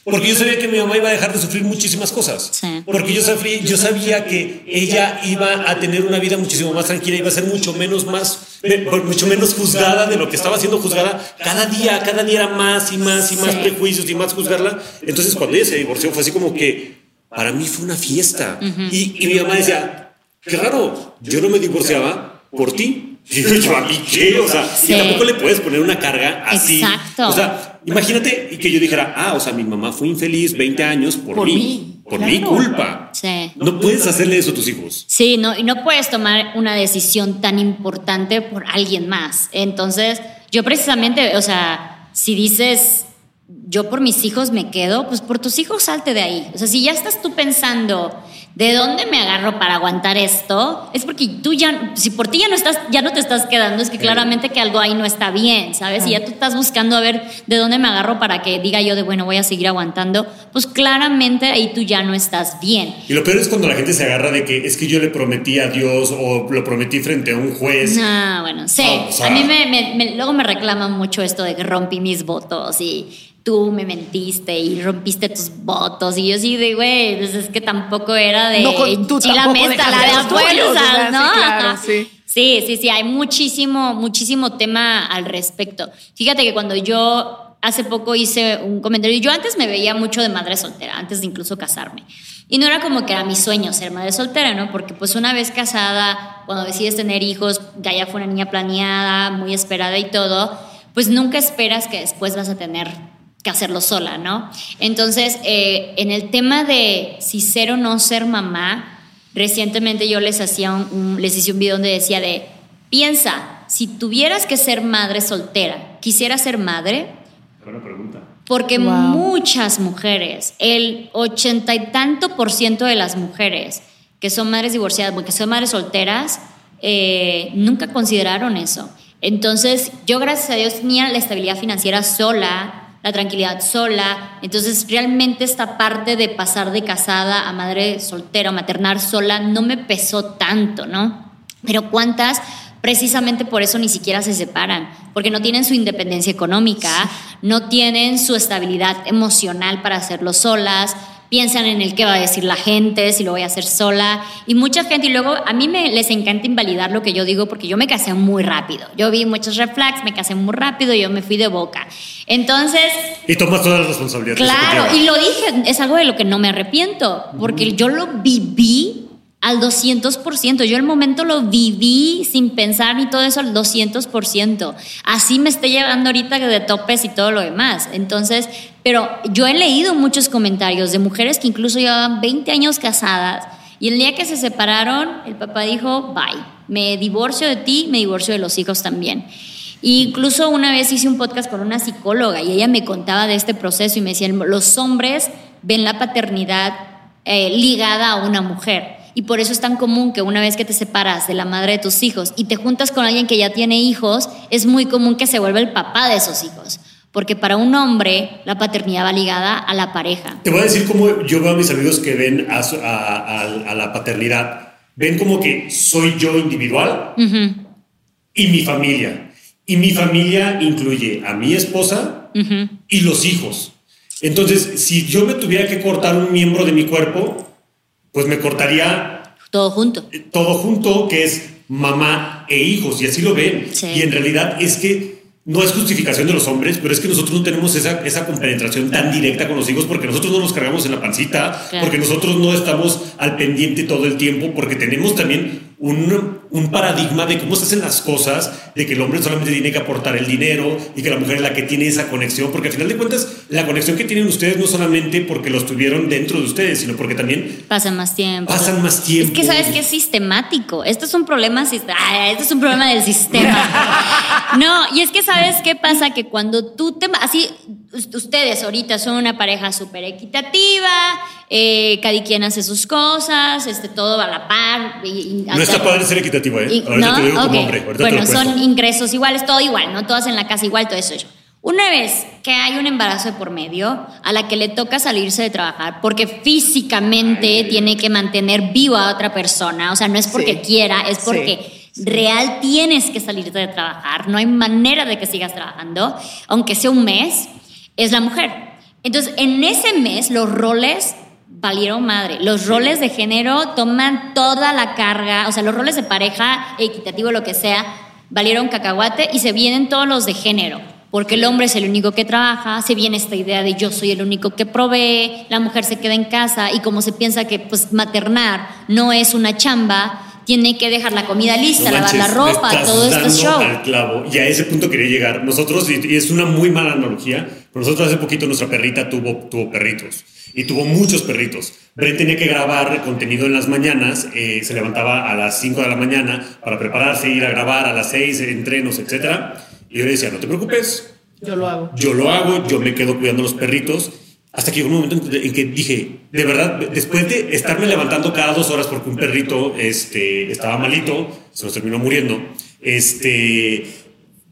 Porque yo sabía que mi mamá iba a dejar de sufrir muchísimas cosas. Porque yo sabía, yo sabía que ella iba a tener una vida muchísimo más tranquila, iba a ser mucho menos, más, mucho menos juzgada de lo que estaba siendo juzgada. Cada día, cada día era más y más y más prejuicios y más juzgarla. Entonces cuando ella se divorció fue así como que para mí fue una fiesta. y, y mi mamá decía, qué raro, yo no me divorciaba por ti. Y yo, ¿a mí qué? O sea, y tampoco le puedes poner una carga así. Exacto. O sea, imagínate y que yo dijera, ah, o sea, mi mamá fue infeliz 20 años por, mí, Por mi culpa. Sí. No puedes hacerle eso a tus hijos. Sí, no, y no puedes tomar una decisión tan importante por alguien más. Entonces, yo precisamente, o sea, si dices, yo por mis hijos me quedo, pues por tus hijos salte de ahí. O sea, si ya estás tú pensando ¿de dónde me agarro para aguantar esto? Es porque tú ya, si por ti ya no estás, ya no te estás quedando, es que claramente que algo ahí no está bien, ¿sabes? Y ya tú estás buscando a ver de dónde me agarro para que diga yo de, bueno, voy a seguir aguantando, pues claramente ahí tú ya no estás bien. Y lo peor es cuando la gente se agarra de que es que yo le prometí a Dios o lo prometí frente a un juez. Ah, bueno, sí. a mí me, luego me reclaman mucho esto de que rompí mis votos y tú me mentiste y rompiste tus votos. Y yo sí de, güey, pues es que tampoco era de no, tú la de fuerzas, ¿no? sí, sí. sí, sí, hay muchísimo, muchísimo tema al respecto. Fíjate que cuando yo hace poco hice un comentario, yo antes me veía mucho de madre soltera, antes de incluso casarme. Y no era como que era mi sueño ser madre soltera, ¿no? Porque pues una vez casada, cuando decides tener hijos, ya fue una niña planeada, muy esperada y todo, pues nunca esperas que después vas a tener que hacerlo sola, ¿no? Entonces, eh, en el tema de si ser o no ser mamá, recientemente yo les hacía un, les hice un video donde decía de, piensa, si tuvieras que ser madre soltera, ¿quisiera ser madre? Buena pregunta. Porque muchas mujeres, el ochenta y tanto por ciento de las mujeres que son madres divorciadas, que son madres solteras, eh, nunca consideraron eso. Entonces, yo gracias a Dios tenía la estabilidad financiera sola, la tranquilidad sola. Entonces, realmente esta parte de pasar de casada a madre soltera o maternar sola no me pesó tanto, ¿no? Pero cuántas precisamente por eso ni siquiera se separan, porque no tienen su independencia económica, no tienen su estabilidad emocional para hacerlo solas, piensan en el qué va a decir la gente, si lo voy a hacer sola. Y mucha gente, y luego a mí me, les encanta invalidar lo que yo digo porque yo me casé muy rápido. Yo vi muchos red me casé muy rápido y yo me fui de boca. Entonces... Y tomas toda la responsabilidad. Claro, y lo dije, es algo de lo que no me arrepiento, porque yo lo viví al 200%. Yo el momento lo viví sin pensar ni todo eso al 200%. Así me estoy llevando ahorita de topes y todo lo demás. Entonces, pero yo he leído muchos comentarios de mujeres que incluso llevaban 20 años casadas y el día que se separaron, el papá dijo, bye, me divorcio de ti, me divorcio de los hijos también. incluso una vez hice un podcast con una psicóloga y ella me contaba de este proceso y me decía, los hombres ven la paternidad eh, ligada a una mujer y por eso es tan común que una vez que te separas de la madre de tus hijos y te juntas con alguien que ya tiene hijos, es muy común que se vuelva el papá de esos hijos. Porque para un hombre la paternidad va ligada a la pareja. Te voy a decir cómo yo veo a mis amigos que ven a, la paternidad. Ven como que soy yo individual y mi familia. Y mi familia incluye a mi esposa y los hijos. Entonces, si yo me tuviera que cortar un miembro de mi cuerpo, pues me cortaría... Todo junto. Todo junto, que es mamá e hijos, y así lo ven. Y en realidad es que no es justificación de los hombres, pero es que nosotros no tenemos esa, esa compenetración tan directa con los hijos porque nosotros no nos cargamos en la pancita, porque nosotros no estamos al pendiente todo el tiempo, porque tenemos también un, un, paradigma de cómo se hacen las cosas, de que el hombre solamente tiene que aportar el dinero y que la mujer es la que tiene esa conexión, porque al final de cuentas la conexión que tienen ustedes no solamente porque los tuvieron dentro de ustedes, sino porque también pasan más tiempo. Pasan más tiempo. Es que sabes que es sistemático. Esto es un problema, esto es un problema del sistema. [LAUGHS] no, y es que sabes qué pasa que cuando tú te así ustedes ahorita son una pareja súper equitativa, eh, cada quien hace sus cosas, este, todo a la par. y- y- No está padre ser equitativo, ¿eh? y- Ahorita ¿no? te digo como Ok. hombre. Bueno, son ingresos iguales, todo igual, ¿no? Todas en la casa igual, todo eso. Una vez que hay un embarazo de por medio, a la que le toca salirse de trabajar, porque físicamente tiene que mantener viva a otra persona, o sea, no es porque Sí. quiera, es Sí. porque real tienes que salirte de trabajar, no hay manera de que sigas trabajando, aunque sea un mes, es la mujer. Entonces, en ese mes los roles valieron madre. Los roles de género toman toda la carga, o sea, los roles de pareja, equitativo, lo que sea, valieron cacahuate y se vienen todos los de género. Porque el hombre es el único que trabaja, se viene esta idea de yo soy el único que provee, la mujer se queda en casa y como se piensa que pues maternar no es una chamba, tiene que dejar la comida lista, No lavar la manches, me ropa, estás todo este dando show. al clavo. Y a ese punto quería llegar. Nosotros, y es una muy mala analogía, pero nosotros hace poquito nuestra perrita tuvo, tuvo perritos. Y tuvo muchos perritos. Bren tenía que grabar contenido en las mañanas. eh, se levantaba a las 5 de la mañana para prepararse, ir a grabar a las 6, entrenos, etc. Y yo le decía, no te preocupes, Yo lo hago. yo lo hago, yo me quedo cuidando los perritos. Hasta que llegó un momento en que dije, de verdad, después de estarme levantando cada dos horas porque un perrito este, estaba malito, se nos terminó muriendo, este,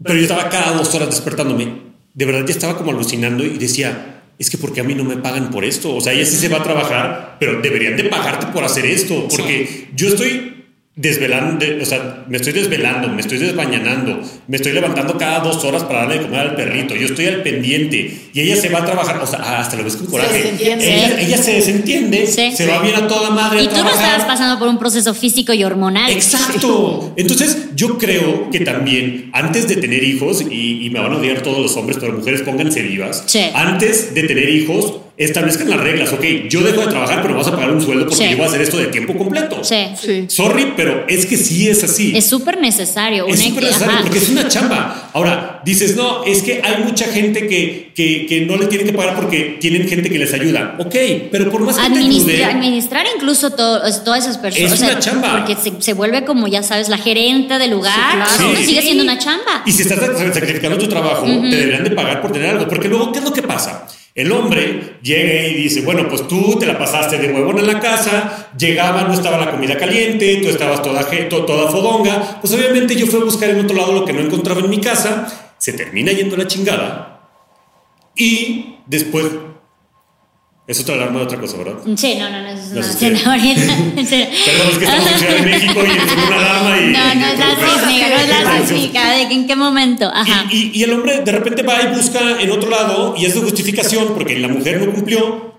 pero yo estaba cada dos horas despertándome, de verdad ya estaba como alucinando y decía, es que porque a mí no me pagan por esto, o sea, ella sí se va a trabajar, pero deberían de pagarte por hacer esto, porque yo estoy desvelando, o sea, me estoy desvelando, me estoy desbañanando, me estoy levantando cada dos horas para darle de comer al perrito, yo estoy al pendiente y ella se va a trabajar, o sea, hasta lo ves con coraje. desentiende. Ella, ella se desentiende, Sí. se va bien a toda madre. a Y tú no trabajar. estabas pasando por un proceso físico y hormonal. Exacto. Entonces, yo creo que también antes de tener hijos, y, y me van a odiar todos los hombres, pero mujeres pónganse vivas, Sí. antes de tener hijos, establezcan las reglas. Ok, yo dejo de trabajar, pero vas a pagar un sueldo porque Sí. yo voy a hacer esto de tiempo completo. Sí. Sí. Sorry, pero es que sí es así. Es súper necesario. Es súper necesario ajá. porque es una chamba. Ahora, dices, no, es que hay mucha gente que, que, que no le tienen que pagar porque tienen gente que les ayuda. Ok, pero por más que te Administra- ayude, administrar incluso todo, todas esas personas. Es una chamba. Porque se, se vuelve como, ya sabes, la gerente del lugar. Sí, claro. Sí. sigue siendo una chamba. Y si estás sacrificando tu trabajo, te deberían de pagar por tener algo. Porque luego, ¿qué es lo que pasa? El hombre llega y dice, bueno, pues tú te la pasaste de huevón en la casa, llegaba, no estaba la comida caliente, tú estabas toda, toda fodonga. Pues obviamente yo fui a buscar en otro lado lo que no encontraba en mi casa, se termina yendo la chingada y después... Es otra alarma de otra cosa, ¿verdad? Sí, no, no, no, es No una cena ahorita. [LAUGHS] Perdón, es que estamos en Ciudad de México y es una alarma y... No, no es la sísmica, no es la sísmica. ¿De en qué momento? Ajá. Y, y- y el hombre de repente va y busca en otro lado y es de justificación porque la mujer no cumplió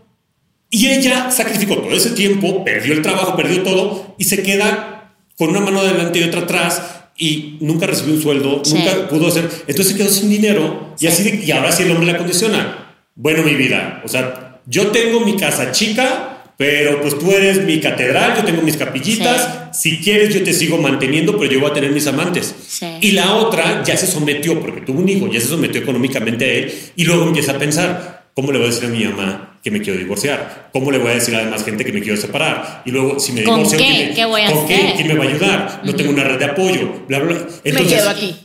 y ella sacrificó todo ese tiempo, perdió el trabajo, perdió todo y se queda con una mano adelante y otra atrás y nunca recibió un sueldo, Sí. nunca pudo hacer, entonces se quedó sin dinero y así de- y ahora sí el hombre la condiciona. Bueno, mi vida, o sea, yo tengo mi casa chica, pero pues tú eres mi catedral, yo tengo mis capillitas, si quieres yo te sigo manteniendo, pero yo voy a tener mis amantes. Sí. Y la otra ya se sometió, porque tuvo un hijo, ya se sometió económicamente a él, y luego empieza a pensar, ¿cómo le voy a decir a mi mamá que me quiero divorciar? ¿Cómo le voy a decir a la demás gente que me quiero separar? Y luego, si me ¿Con divorcio, qué? ¿quién me- ¿Qué voy a ¿con qué? hacer? ¿Quién me va a ayudar? No tengo una red de apoyo, bla, bla, bla. Me Entonces, quedo aquí.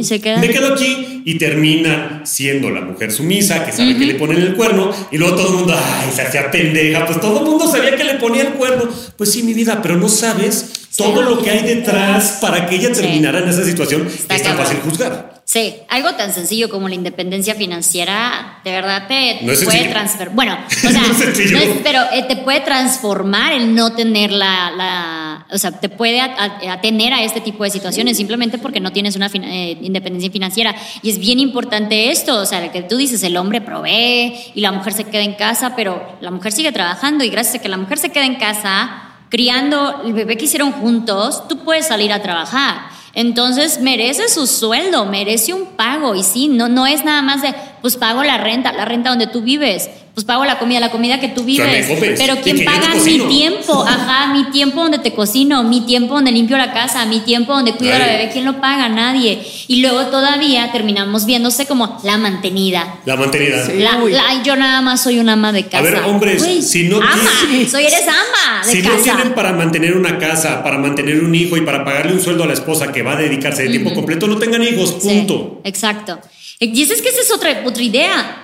Y se queda. me quedo aquí y termina siendo la mujer sumisa que sabe que le ponen el cuerno y luego todo el mundo, ay, se hacía pendeja, pues todo el mundo sabía que le ponía el cuerno. Pues sí, mi vida, pero no sabes todo lo que hay detrás para que ella Sí. terminara en esa situación. Está es tan fácil juzgar. Sí, algo tan sencillo como la independencia financiera, de verdad te No es puede transformar. Bueno, [LAUGHS] o sea, No es no es- pero eh, te puede transformar el no tener la, la- o sea, te puede a- a- atener a este tipo de situaciones simplemente porque no tienes una eh, independencia financiera. Y es bien importante esto, o sea, que tú dices, el hombre provee y la mujer se queda en casa, pero la mujer sigue trabajando y gracias a que la mujer se queda en casa, criando el bebé que hicieron juntos, tú puedes salir a trabajar. Entonces merece su sueldo, merece un pago. Y sí, no, no es nada más de, pues pago la renta, la renta donde tú vives, pues pago la comida, la comida que tú vives. Pero ¿quién paga mi tiempo? Ajá, mi tiempo donde te cocino, mi tiempo donde limpio la casa, mi tiempo donde cuido a la Nadie. bebé. ¿Quién lo paga? Nadie. Y luego todavía terminamos viéndose como la mantenida. La mantenida. Sí. La- Uy. la- yo nada más soy una ama de casa. A ver, hombres, si no ama, tienes- soy eres ama de Si casa. no tienen para mantener una casa, para mantener un hijo y para pagarle un sueldo a la esposa que va a dedicarse de tiempo completo, no tengan hijos, Sí, punto. exacto. Y dices que esa es otra, otra idea.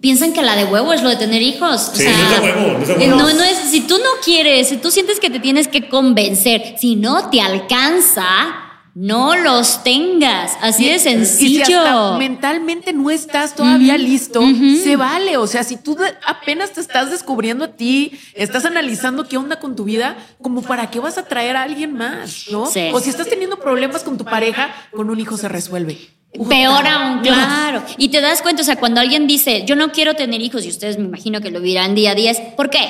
Piensan que la de huevo es lo de tener hijos. O sea, no es de huevo, no es de huevo. no, no es, si tú no quieres, si tú sientes que te tienes que convencer, si no te alcanza, no los tengas. Así de Y si hasta sencillo. mentalmente no estás todavía listo, se vale. O sea, si tú apenas te estás descubriendo a ti, estás analizando qué onda con tu vida, como para qué vas a traer a alguien más, ¿no? Sí. O si estás teniendo problemas con tu pareja, con un hijo se resuelve. Peor aún, claro. Y te das cuenta, o sea, cuando alguien dice, yo no quiero tener hijos, y ustedes me imagino que lo dirán día a día, es, ¿por qué?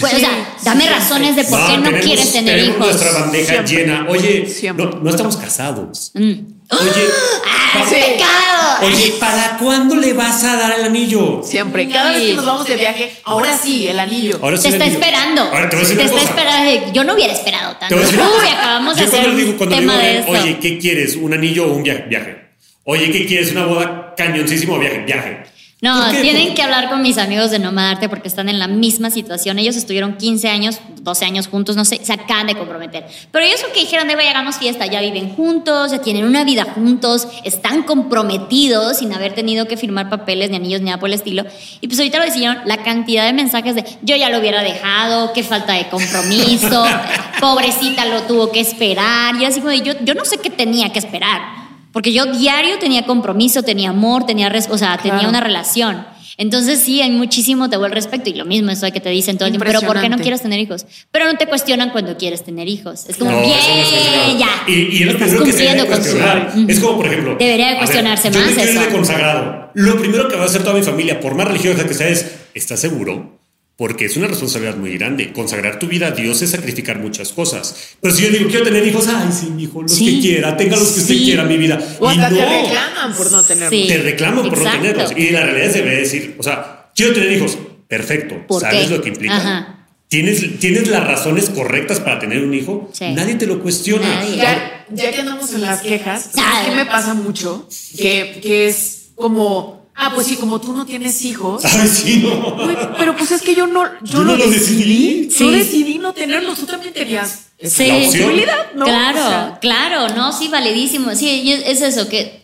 Pues, o sea, dame razones de por qué no tenemos- quieres tener tenemos hijos. nuestra bandeja Siempre. llena. Oye, no, no estamos casados. Mm. Oye, ¡Ah, Sí. pecado! oye, ¿para cuándo le vas a dar el anillo? Siempre. Cada vez que nos vamos de viaje, ahora sí, el anillo. Ahora sí Te el está anillo. esperando. Ahora te voy a decir te está esperando. Yo no hubiera esperado Te tanto. voy a decir una Uy, acabamos de Yo hacer digo, tema digo de oye, ¿qué quieres? ¿Un anillo o un via- viaje? Oye, ¿qué quieres? ¿Una boda cañoncísimo viaje? Viaje. No, tienen que hablar con mis amigos de Nomadarte porque están en la misma situación. Ellos estuvieron 15 años, 12 años juntos, no sé, se acaban de comprometer. Pero ellos que dijeron de, "Güey, hagamos fiesta, ya viven juntos, ya tienen una vida juntos, están comprometidos sin haber tenido que firmar papeles, ni anillos, ni nada por el estilo. Y pues ahorita lo decidieron, la cantidad de mensajes de, yo ya lo hubiera dejado, qué falta de compromiso, [LAUGHS] pobrecita lo tuvo que esperar. Y así como de, yo, yo no sé qué tenía que esperar. Porque yo diario tenía compromiso, tenía amor, tenía, res- o sea, tenía Claro. una relación. Entonces sí, hay muchísimo tabú al respecto y lo mismo eso que te dicen todo el tiempo, pero ¿por qué no quieres tener hijos? Pero no te cuestionan cuando quieres tener hijos. Es como, No, bien, no es ya. Y, y es lo Estás primero que se debe cumpliendo con su. Es como, por ejemplo. Debería de ver, cuestionarse yo me más quiero ir de eso. consagrado. Lo primero que va a hacer toda mi familia, por más religiosa que sea, es: ¿estás seguro? Porque es una responsabilidad muy grande. Consagrar tu vida a Dios es sacrificar muchas cosas. Pero si yo digo, quiero tener hijos, ay, sí, mi hijo, los Sí. que quiera, tenga los que usted quiera, mi vida. O y hasta no, te reclaman por no tenerlo. Sí. te reclaman por Exacto. no tenerlos. Y la realidad se debe decir, o sea, quiero tener hijos, perfecto. ¿Por ¿Sabes qué? lo que implica? Ajá. ¿Tienes, ¿Tienes las razones correctas para tener un hijo? Sí. Nadie te lo cuestiona. Ya, ya que andamos en las quejas, ¿sabes qué me pasa mucho? Que, que es como, ah, pues sí, como tú no tienes hijos. [LAUGHS] Ay, sí, no. Güey, pero pues es que yo no, yo, Yo no no lo decidí. decidí. Yo decidí no tenerlos. Tú también tenías esa Sí. La posibilidad, ¿no? Claro, O sea, claro, no, sí, validísimo. Sí, es eso, que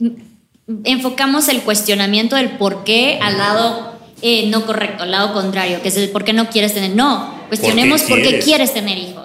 enfocamos el cuestionamiento del por qué al lado eh, no correcto, al lado contrario, que es el por qué no quieres tener. No, cuestionemos por qué quieres. quieres tener hijos.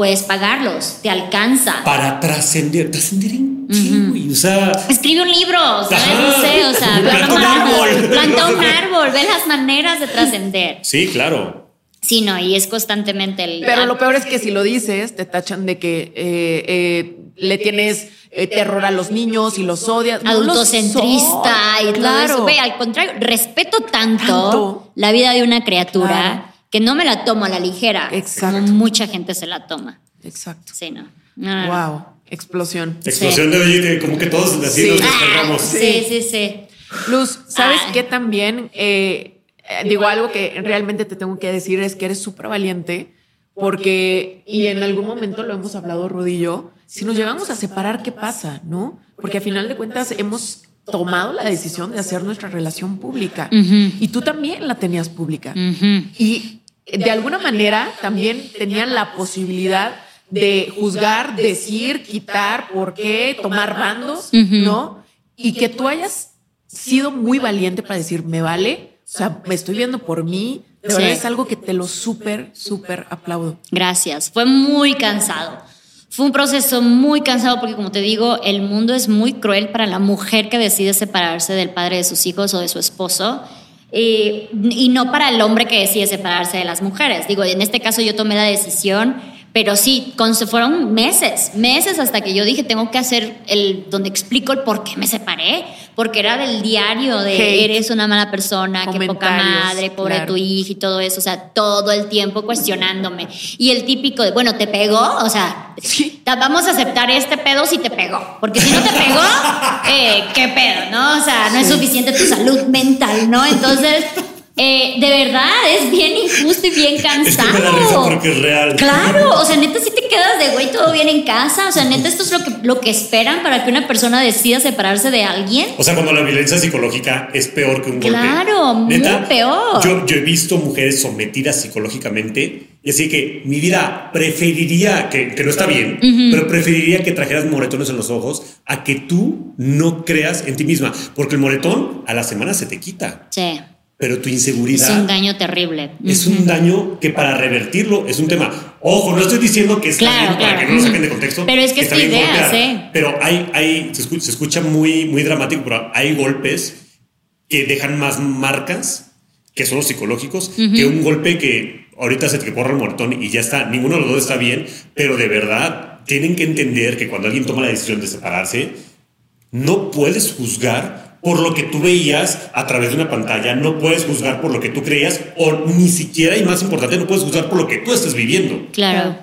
Puedes pagarlos, te alcanza. Para trascender. ¿Trascender en qué, güey? O sea, Escribe un libro, ¿sabes? Ajá. No sé, o sea, [LAUGHS] Planta la un árbol. Planta un árbol, ve las maneras de trascender. sí, claro. Sí, no, y es constantemente el. Pero lo peor es que si lo dices, te tachan de que eh, eh, le tienes eh, terror a los niños y los odias. No los Autocentrista son, y todo claro. eso. Ve, al contrario, respeto tanto, Tanto. la vida de una criatura Claro. Que no me la tomo a la ligera. Exacto. Como mucha gente se la toma. Exacto. Sí, no. No, no, no. Wow. Explosión. Explosión de oye, que como que todos así Sí. nos Ah. Sí, sí, sí. Luz, ¿sabes Ah. qué también? Eh, eh, digo, algo que realmente te tengo que decir es que eres súper valiente porque, y en algún momento lo hemos hablado Rudy y yo, si nos llegamos a separar, ¿qué pasa? ¿No? Porque a final de cuentas hemos tomado la decisión de hacer nuestra relación pública y tú también la tenías pública. Y de alguna manera también tenían la posibilidad de juzgar, decir, quitar, por qué, tomar bandos. ¿no? Y que tú hayas sido muy valiente para decir, me vale, o sea, me estoy viendo por mí. De Sí. verdad es algo que te lo súper, súper aplaudo. Gracias. Fue muy cansado. Fue un proceso muy cansado porque, como te digo, el mundo es muy cruel para la mujer que decide separarse del padre de sus hijos o de su esposo. Eh, y no para el hombre que decide separarse de las mujeres. Digo, en este caso yo tomé la decisión, pero sí, con, se fueron meses, meses hasta que yo dije, tengo que hacer el, donde explico el por qué me separé, porque era del diario de Hate. eres una mala persona, qué poca madre, pobre claro. tu hija y todo eso, o sea, todo el tiempo cuestionándome. Y el típico de, bueno, ¿te pegó? O sea, vamos a aceptar este pedo si te pegó, porque si no te pegó, [LAUGHS] eh, ¿qué pedo? ¿No? O sea, no es suficiente tu salud mental, ¿no? Entonces, eh, de verdad, es bien injusto y bien [LAUGHS] Es cansado. que me da risa porque es real. Claro, o sea, neta, si te quedas de güey, todo bien en casa. O sea, neta, esto es lo que, lo que esperan para que una persona decida separarse de alguien. O sea, cuando la violencia psicológica es peor que un golpe. Claro, muy peor. Yo, yo he visto mujeres sometidas psicológicamente Y así que mi vida preferiría, que, que no está bien, pero preferiría que trajeras moretones en los ojos a que tú no creas en ti misma, porque el moretón a la semana se te quita. Sí. Pero tu inseguridad Es un daño terrible. es un daño que para revertirlo es un tema. Ojo, no estoy diciendo que está Claro, bien para claro. que no lo saquen de contexto. Pero es que es tu idea. Pero hay, hay, se escucha, se escucha muy, muy dramático, pero hay golpes que dejan más marcas, que son los psicológicos, que un golpe que ahorita se te borra el moretón y ya está. Ninguno de los dos está bien, pero de verdad tienen que entender que cuando alguien toma la decisión de separarse, no puedes juzgar por lo que tú veías a través de una pantalla, no puedes juzgar por lo que tú creías o ni siquiera, y más importante, no puedes juzgar por lo que tú estás viviendo. Claro.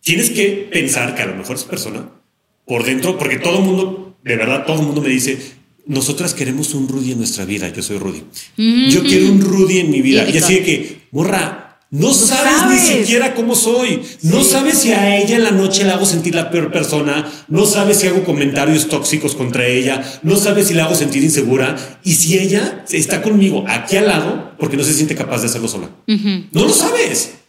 Tienes que pensar que a lo mejor esa persona, por dentro, porque todo el mundo, de verdad, todo el mundo me dice, nosotras queremos un Rudy en nuestra vida, yo soy Rudy. Yo quiero un Rudy en mi vida. Y así de que, morra, no sabes, sabes. ni siquiera cómo soy. No sabes si a ella en la noche la hago sentir la peor persona. No sabes si hago comentarios tóxicos contra ella. No sabes si la hago sentir insegura. Y si ella está conmigo aquí al lado porque no se siente capaz de hacerlo sola. No lo sabes.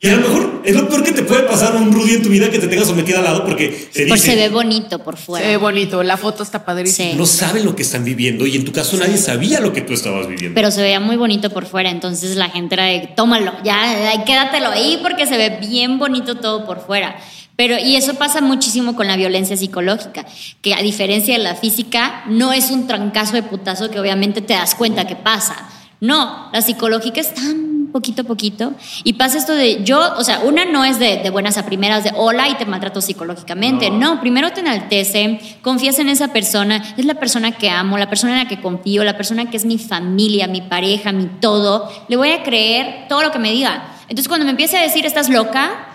Y a lo mejor es lo peor que te puede pasar a un Rudy en tu vida que te tenga sometida al lado porque se Por dice, se ve bonito por Se fuera. ve bonito, la foto está padrísima. Sí. no saben lo que están viviendo y en tu caso nadie sabía lo que tú estabas viviendo. Pero se veía muy bonito por fuera, entonces la gente era de, tómalo, ya, quédatelo ahí porque se ve bien bonito todo por fuera. Pero, y eso pasa muchísimo con la violencia psicológica, que a diferencia de la física, no es un trancazo de putazo que obviamente te das cuenta que pasa. No, la psicológica es tan poquito a poquito. Y pasa esto de yo, o sea, una no es de, de buenas a primeras, de hola y te maltrato psicológicamente. No. primero te enaltece, confías en esa persona, es la persona que amo, la persona en la que confío, la persona que es mi familia, mi pareja, mi todo. Le voy a creer todo lo que me diga. Entonces, cuando me empiece a decir, estás loca,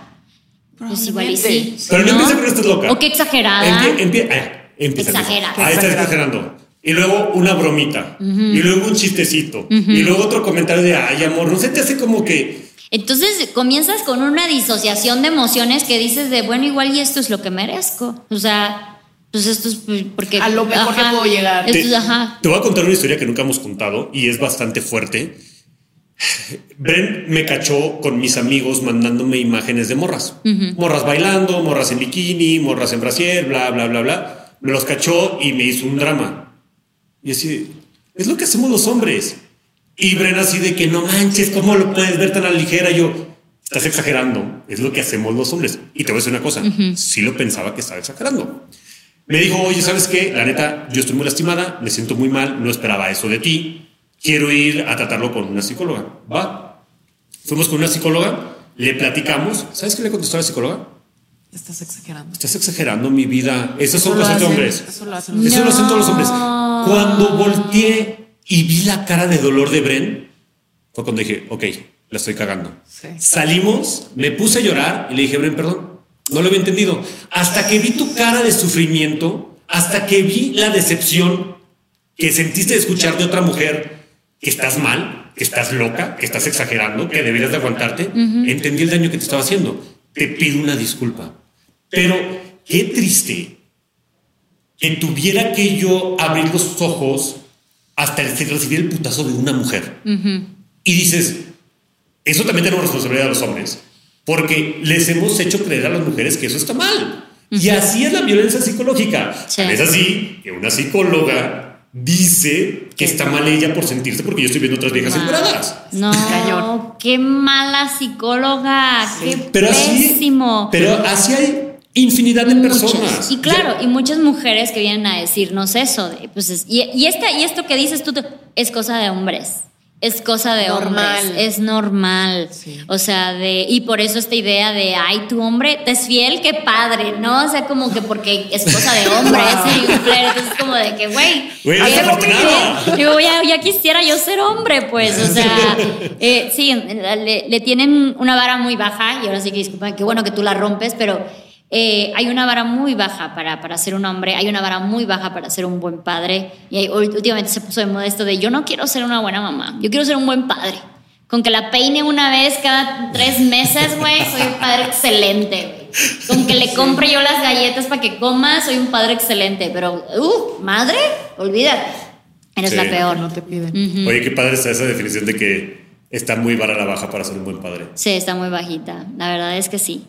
pues igual y sí. Pero no, empieza estás loca. O qué exagerada. Empie- empie- ah, empieza, Exagera. empieza. Ahí está exagerando. Y luego una bromita. Y luego un chistecito. Y luego otro comentario de, ay, amor, no se te hace como que. Entonces comienzas con una disociación de emociones que dices de, bueno, igual y esto es lo que merezco. O sea, pues esto es porque... A lo mejor que puedo llegar. Esto Te, es, ajá. te voy a contar una historia que nunca hemos contado y es bastante fuerte. Bren me cachó con mis amigos mandándome imágenes de morras. Morras bailando, morras en bikini, morras en brasier, bla, bla, bla, bla. Me los cachó y me hizo un drama. Y así, es lo que hacemos los hombres. Y Bren así de que no manches, ¿cómo lo puedes ver tan a la ligera? Yo, estás exagerando, es lo que hacemos los hombres. Y te voy a decir una cosa, sí lo pensaba que estaba exagerando. Me dijo, oye, ¿sabes qué? La neta, yo estoy muy lastimada, me siento muy mal, no esperaba eso de ti. Quiero ir a tratarlo con una psicóloga. Va. Fuimos con una psicóloga, le platicamos. ¿Sabes qué le contestó la psicóloga? Estás exagerando. Estás exagerando mi vida. Esas son cosas de hombres. eso lo hacen. Eso lo hacen todos los hombres. Cuando volteé y vi la cara de dolor de Bren, fue cuando dije, ok, la estoy cagando. Sí. Salimos, me puse a llorar y le dije, Bren, perdón, no lo había entendido. Hasta que vi tu cara de sufrimiento, hasta que vi la decepción que sentiste de escuchar de otra mujer que estás mal, que estás loca, que estás exagerando, que deberías de aguantarte, entendí el daño que te estaba haciendo. Te pido una disculpa. Pero qué triste que tuviera que yo abrir los ojos hasta recibir el putazo de una mujer. Y dices, eso también tenemos responsabilidad de los hombres, porque les hemos hecho creer a las mujeres que eso está mal. Y así es la violencia psicológica. Sí. Es así que una psicóloga dice que está mal ella por sentirse porque yo estoy viendo otras viejas encueradas. No, qué mala psicóloga, qué Pero así, pésimo. pero así hay infinidad de Muchas. personas. Y claro, y muchas mujeres que vienen a decirnos eso. de, pues es- y, y, esta, y esto que dices tú, es cosa de hombres. Es cosa de Normal. hombres. Es normal. Sí. O sea, de. Y por eso esta idea de, ay, tu hombre te es fiel, qué padre, ¿no? O sea, como que porque es cosa de hombre, es [LAUGHS] infler. Entonces, como de que, güey. Digo, ya, ya quisiera yo ser hombre, pues. O sea, [LAUGHS] eh, sí, le, le tienen una vara muy baja, y ahora sí que disculpa, qué bueno que tú la rompes, pero eh, hay una vara muy baja para, para ser un hombre, hay una vara muy baja para ser un buen padre, y hay- últimamente se puso de moda esto de yo no quiero ser una buena mamá, yo quiero ser un buen padre. Con que la peine una vez cada tres meses, güey, soy un padre excelente. Con que le compre yo las galletas para que coma, soy un padre excelente. Pero, uh, madre, olvídate. Eres Sí. la peor. No te piden. Oye, qué padre está esa definición de que está muy vara la baja para ser un buen padre. Sí, está muy bajita. La verdad es que sí.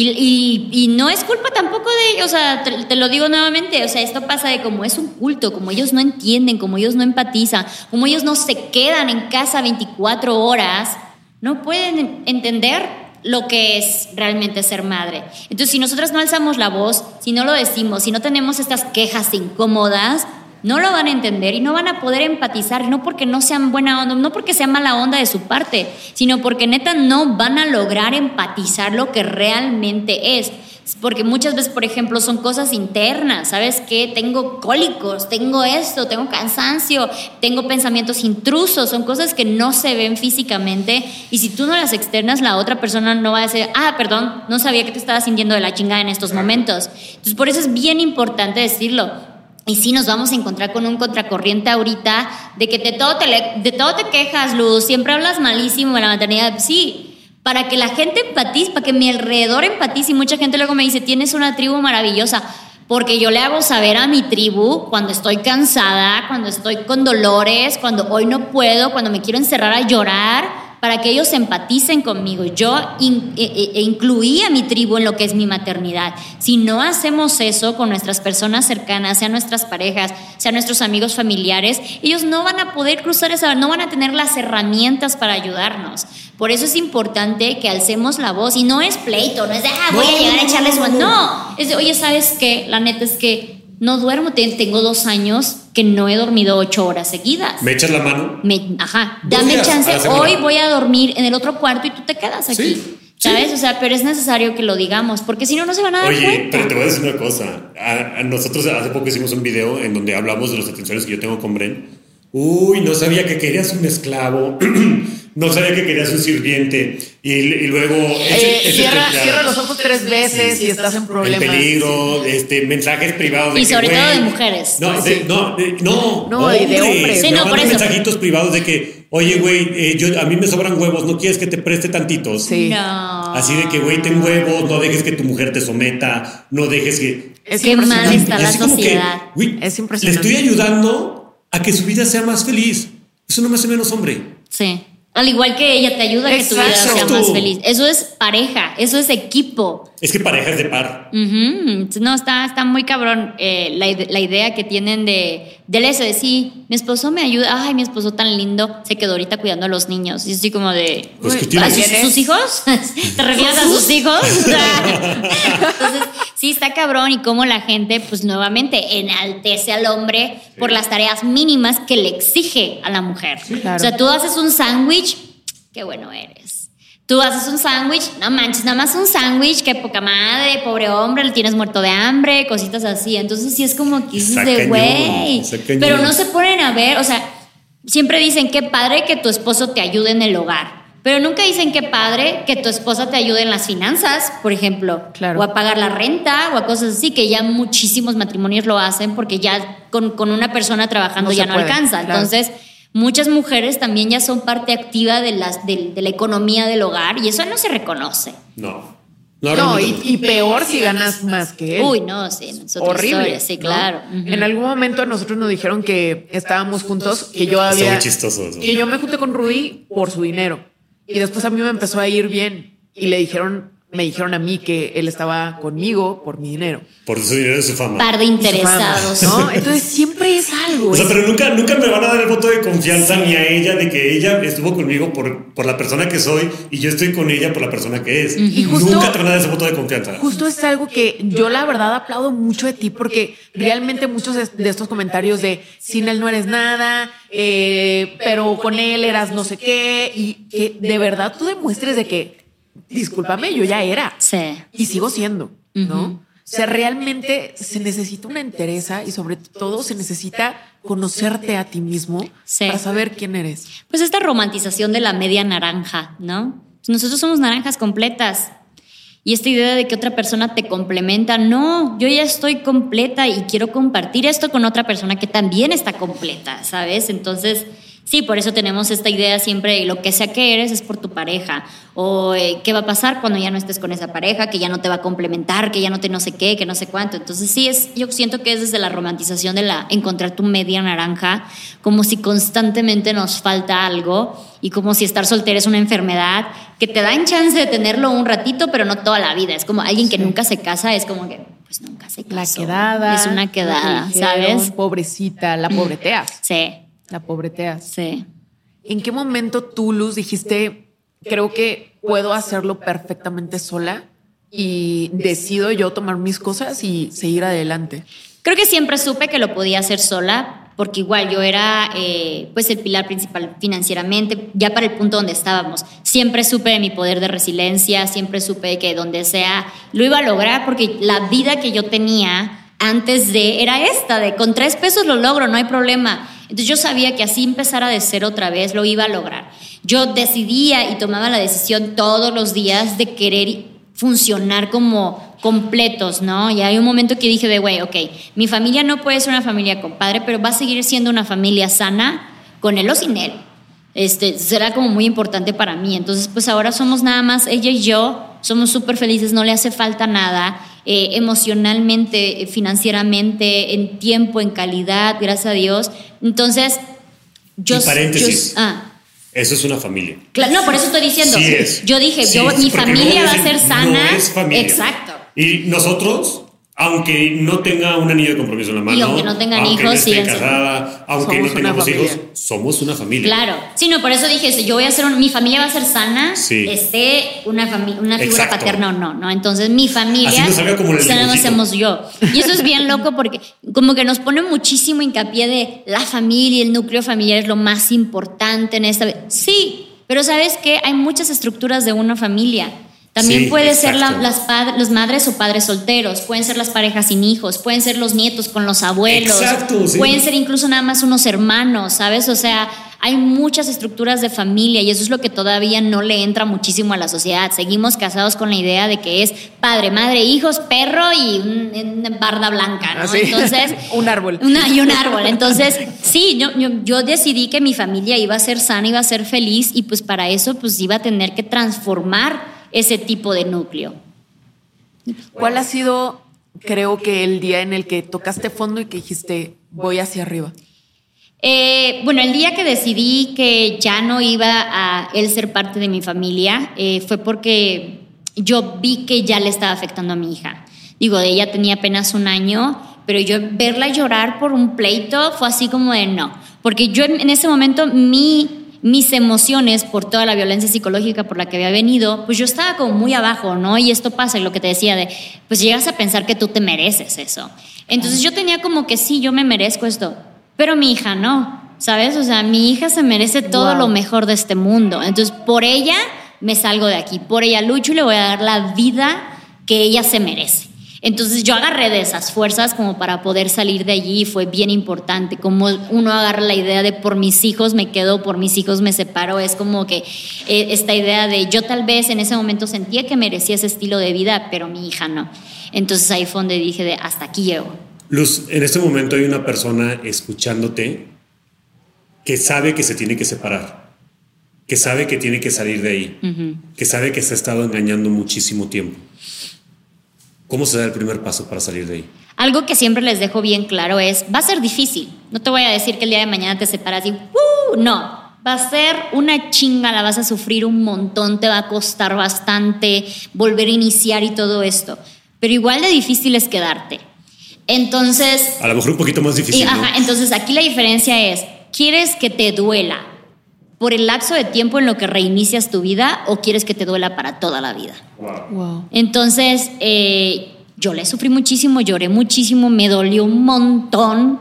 Y, y, y no es culpa tampoco de ellos, o sea, te, te, lo digo nuevamente, o sea, esto pasa de como es un culto, como ellos no entienden, como ellos no empatizan, como ellos no se quedan en casa 24 horas, no pueden entender lo que es realmente ser madre. Entonces, si nosotros no alzamos la voz, si no lo decimos, si no tenemos estas quejas incómodas, no lo van a entender y no van a poder empatizar, no porque no sean buena onda, no porque sea mala onda de su parte, sino porque neta no van a lograr empatizar lo que realmente es. Porque muchas veces, por ejemplo, son cosas internas, ¿sabes qué? Tengo cólicos, tengo esto, tengo cansancio, tengo pensamientos intrusos, son cosas que no se ven físicamente y si tú no las externas, la otra persona no va a decir, ah, perdón, no sabía que te estabas sintiendo de la chingada en estos momentos. Entonces, por eso es bien importante decirlo. Y sí nos vamos a encontrar con un contracorriente ahorita de que de todo te, de todo te quejas, Luz, siempre hablas malísimo de la maternidad. Sí, para que la gente empatice, para que mi alrededor empatice. Y mucha gente luego me dice, tienes una tribu maravillosa. Porque yo le hago saber a mi tribu cuando estoy cansada, cuando estoy con dolores, cuando hoy no puedo, cuando me quiero encerrar a llorar para que ellos empaticen conmigo. Yo in, e, e, incluí a mi tribu en lo que es mi maternidad. Si no hacemos eso con nuestras personas cercanas, sean nuestras parejas, sean nuestros amigos familiares, ellos no van a poder cruzar esa, no van a tener las herramientas para ayudarnos. Por eso es importante que alcemos la voz y no es pleito, no es de, ah, voy a llegar a echarles no, no, es de, oye, ¿sabes qué? La neta es que no duermo, tengo dos años que no he dormido ocho horas seguidas. ¿Me echas la mano? Me, ajá, dame días, chance, hoy voy a dormir en el otro cuarto y tú te quedas aquí. Sí. ¿Sabes? Sí. O sea, pero es necesario que lo digamos, porque si no, no se van a dar Oye, cuenta. pero te voy a decir una cosa. A, a nosotros hace poco hicimos un video en donde hablamos de las atenciones que yo tengo con Bren. Uy, no sabía que querías un esclavo. [CLEARS THROAT] no sabía que querías un sirviente. Y, y luego. Ese, eh, ese cierra, cierra, los ojos tres veces sí, y estás en problemas. En peligro, este, mensajes privados. De y que, sobre todo de mujeres. No, de, no, de, no, no, hombres, de hombres. Sí, no, por eso. mensajitos privados de que, oye, güey, eh, yo, a mí me sobran huevos, ¿no quieres que te preste tantitos? Sí. No. Así de que, güey, ten huevos, no dejes que tu mujer te someta, no dejes que. Es Qué mal está la sociedad. Que, güey, es impresionante. Le estoy ayudando a que su vida sea más feliz. Eso no me hace menos hombre. Sí. Al igual que ella te ayuda a que tu vida sea más feliz. Eso es pareja, eso es equipo. Es que pareja es de par. Uh -huh. No, está, está muy cabrón eh, la, la, idea que tienen de, del eso de sí, mi esposo me ayuda, ay, mi esposo tan lindo, se quedó ahorita cuidando a los niños. Y así como de, pues ¿a sus, sus, hijos? [LAUGHS] ¿Te refieres a sus hijos? Entonces, sí, está cabrón y cómo la gente, pues nuevamente, enaltece al hombre sí. por las tareas mínimas que le exige a la mujer. Sí, claro. O sea, tú haces un sándwich, qué bueno eres. Tú haces un sándwich, no manches, nada más un sándwich, qué poca madre, pobre hombre, le tienes muerto de hambre, cositas así. Entonces sí es como que dices de güey. Pero no se ponen a ver, o sea, siempre dicen qué padre que tu esposo te ayude en el hogar. Pero nunca dicen qué padre que tu esposa te ayude en las finanzas, por ejemplo, claro. o a pagar la renta, o a cosas así, que ya muchísimos matrimonios lo hacen porque ya con, con una persona trabajando no ya no puede, alcanza. Claro. Entonces, muchas mujeres también ya son parte activa de, las, de, de, la economía del hogar y eso no se reconoce. No. No, no y, y, peor si ganas más que él. Uy, no, sí, es horrible. Historia, sí, ¿no? claro. Uh -huh. En algún momento nosotros nos dijeron que estábamos juntos, que yo había. Muy chistoso eso. Que yo me junté con Rudy por su dinero. Y después a mí me empezó a ir bien. Y le dijeron, me dijeron a mí que él estaba conmigo por mi dinero. Por su dinero y su fama. Par de interesados. ¿no? Entonces siempre es algo. O sea, es... pero nunca, nunca me van a dar el voto de confianza sí. ni a ella de que ella estuvo conmigo por, por la persona que soy y yo estoy con ella por la persona que es. Y justo, nunca te van a dar ese voto de confianza. Justo es algo que yo la verdad aplaudo mucho de ti porque realmente muchos de estos comentarios de sin él no eres nada, eh, pero con él eras no sé qué y que de verdad tú demuestres de que discúlpame, yo ya era. Sí. Y sigo siendo, ¿no? Uh -huh. O sea, realmente se necesita una entereza y sobre todo se necesita conocerte a ti mismo sí. para saber quién eres. Pues esta romantización de la media naranja, ¿no? Nosotros somos naranjas completas. Y esta idea de que otra persona te complementa, no, yo ya estoy completa y quiero compartir esto con otra persona que también está completa, ¿sabes? Entonces, sí, por eso tenemos esta idea siempre de lo que sea que eres es por tu pareja, o eh, qué va a pasar cuando ya no estés con esa pareja, que ya no te va a complementar, que ya no te no sé qué, que no sé cuánto. Entonces sí, es, yo siento que es desde la romantización de la encontrar tu media naranja, como si constantemente nos falta algo y como si estar soltera es una enfermedad que te dan chance de tenerlo un ratito, pero no toda la vida. Es como alguien que nunca se casa, es como que pues nunca se casó. La quedada. Es una quedada, ¿sabes? Pobrecita, la pobreteas. Sí, La pobreteas. sí. ¿En qué momento tú, Luz, dijiste, creo que puedo hacerlo perfectamente sola y decido yo tomar mis cosas y seguir adelante? Creo que siempre supe que lo podía hacer sola, porque igual yo era eh, pues el pilar principal financieramente, ya para el punto donde estábamos. Siempre supe de mi poder de resiliencia, siempre supe que donde sea lo iba a lograr, porque la vida que yo tenía antes de era esta, de con tres pesos lo logro, no hay problema. Entonces yo sabía que así empezara de cero otra vez lo iba a lograr. Yo decidía y tomaba la decisión todos los días de querer funcionar como completos, ¿no? Y hay un momento que dije de, güey, ok, mi familia no puede ser una familia con padre, pero va a seguir siendo una familia sana con él o sin él. Este, será como muy importante para mí. Entonces, pues ahora somos nada más ella y yo, somos súper felices, no le hace falta nada, eh, emocionalmente, eh, financieramente, en tiempo, en calidad, gracias a Dios. Entonces, yo... Y paréntesis. yo- ah, Eso es una familia. Claro, no, por eso estoy diciendo. Sí es. Yo dije, Sí yo, es, mi familia va a ser sana. No es familia. Exacto. Y nosotros, aunque no tenga un anillo de compromiso en la mano, aunque no tengan aunque hijos, no esté casada, aunque Somos no tengamos familia. hijos, somos una familia. Claro. Sí, no, por eso dije, si yo voy a ser, un- mi familia va a ser sana, Sí. esté una, una figura Exacto. paterna o no, ¿no? Entonces mi familia, Así nos como lo hacemos yo. Y eso es bien loco porque como que nos pone muchísimo hincapié de la familia, el núcleo familiar es lo más importante en esta... Sí, pero ¿sabes qué? Hay muchas estructuras de una familia. También Sí, puede ser la- las madres o padres solteros, pueden ser las parejas sin hijos, pueden ser los nietos con los abuelos, Exacto, sí. pueden ser incluso nada más unos hermanos, ¿sabes? O sea, hay muchas estructuras de familia y eso es lo que todavía no le entra muchísimo a la sociedad. Seguimos casados con la idea de que es padre, madre, hijos, perro y un- una barda blanca, ¿no? Así. Entonces, [LAUGHS] Un árbol. una- y un árbol. Entonces, sí, yo, yo, yo decidí que mi familia iba a ser sana, iba a ser feliz y pues para eso pues iba a tener que transformar ese tipo de núcleo. ¿Cuál ha sido, creo que, el día en el que tocaste fondo y que dijiste, voy hacia arriba? Eh, bueno, el día que decidí que ya no iba a él ser parte de mi familia eh, fue porque yo vi que ya le estaba afectando a mi hija. Digo, ella tenía apenas un año, pero yo verla llorar por un pleito fue así como de no, porque yo en en ese momento mi mis emociones por toda la violencia psicológica por la que había venido, pues yo estaba como muy abajo, ¿no? Y esto pasa, y lo que te decía de, pues llegas a pensar que tú te mereces eso. Entonces yo tenía como que sí, yo me merezco esto, pero mi hija no, ¿sabes? O sea, mi hija se merece todo Wow. lo mejor de este mundo. Entonces por ella me salgo de aquí, por ella lucho y le voy a dar la vida que ella se merece. Entonces yo agarré de esas fuerzas como para poder salir de allí y fue bien importante. Como uno agarra la idea de por mis hijos me quedo, por mis hijos me separo, es como que eh, esta idea de yo tal vez en ese momento sentía que merecía ese estilo de vida, pero mi hija no. Entonces ahí fue donde dije de hasta aquí llego. Luz, en este momento hay una persona escuchándote que sabe que se tiene que separar, que sabe que tiene que salir de ahí, que sabe que se ha estado engañando muchísimo tiempo. ¿Cómo se da el primer paso para salir de ahí? Algo que siempre les dejo bien claro es, va a ser difícil. No te voy a decir que el día de mañana te separas y, ¡uh! no, va a ser una chinga, la vas a sufrir un montón, te va a costar bastante volver a iniciar y todo esto. Pero igual de difícil es quedarte. Entonces, A lo mejor un poquito más difícil, y, ¿no? ajá, entonces aquí la diferencia es, ¿quieres que te duela por el lapso de tiempo en lo que reinicias tu vida o quieres que te duela para toda la vida? Wow. Entonces, eh, yo le sufrí muchísimo, lloré muchísimo, me dolió un montón,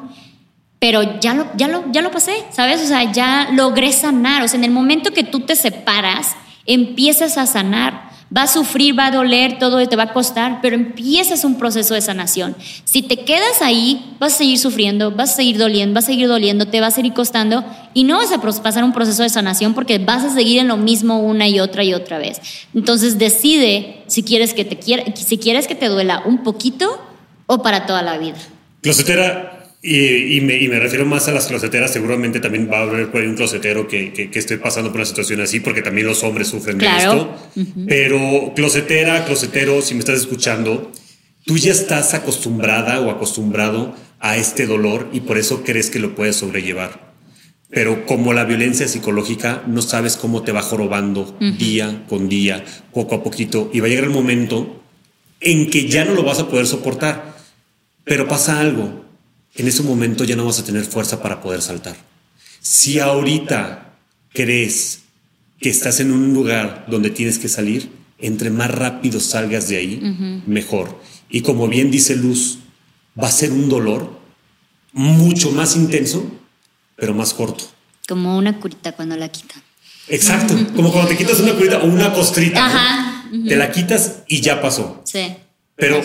pero ya lo, ya, lo, ya lo pasé, ¿sabes? O sea, ya logré sanar. O sea, en el momento que tú te separas, empiezas a sanar. Va a sufrir, va a doler, todo te va a costar, pero empiezas un proceso de sanación. Si te quedas ahí, vas a seguir sufriendo, vas a seguir doliendo, vas a seguir doliendo, te va a seguir costando y no vas a pasar un proceso de sanación porque vas a seguir en lo mismo una y otra y otra vez. Entonces decide si quieres que te quiera, si quieres que te duela un poquito o para toda la vida. Closetera, Y, me, refiero más a las closeteras. Seguramente también va a haber un closetero que, que, esté pasando por una situación así, porque también los hombres sufren de esto. Pero closetera, closetero, si me estás escuchando, tú ya estás acostumbrada o acostumbrado a este dolor y por eso crees que lo puedes sobrellevar. Pero como la violencia psicológica, no sabes cómo te va jorobando día con día, poco a poquito, y va a llegar el momento en que ya no lo vas a poder soportar. Pero pasa algo, en ese momento ya no vas a tener fuerza para poder saltar. Si ahorita crees que estás en un lugar donde tienes que salir, entre más rápido salgas de ahí, mejor. Y como bien dice Luz, va a ser un dolor mucho más intenso, pero más corto. Como una curita cuando la quitan. Exacto, como cuando te quitas una curita o una costrita. Te la quitas y ya pasó. Sí. Pero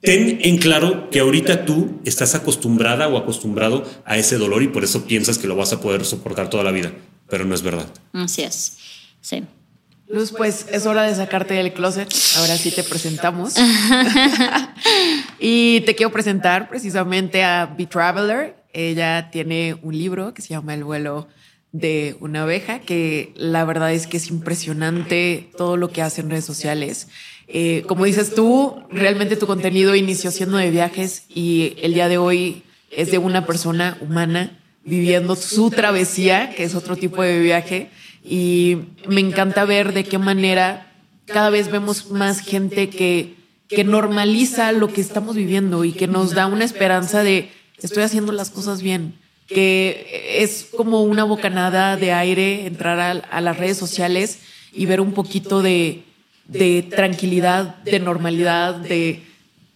ten en claro que ahorita tú estás acostumbrada o acostumbrado a ese dolor y por eso piensas que lo vas a poder soportar toda la vida, pero no es verdad. Así es. Sí. Luz, pues es hora de sacarte del closet. Ahora sí te presentamos. [LAUGHS] y te quiero presentar precisamente a Be Traveler. Ella tiene un libro que se llama El vuelo de una abeja, que la verdad es que es impresionante todo lo que hace en redes sociales. Eh, como dices tú, realmente tu contenido inició siendo de viajes y el día de hoy es de una persona humana viviendo su travesía, que es otro tipo de viaje. Y me encanta ver de qué manera cada vez vemos más gente que, que normaliza lo que estamos viviendo y que nos da una esperanza de estoy haciendo las cosas bien, que es como una bocanada de aire entrar a, las redes sociales y ver un poquito de, de tranquilidad, de normalidad, de,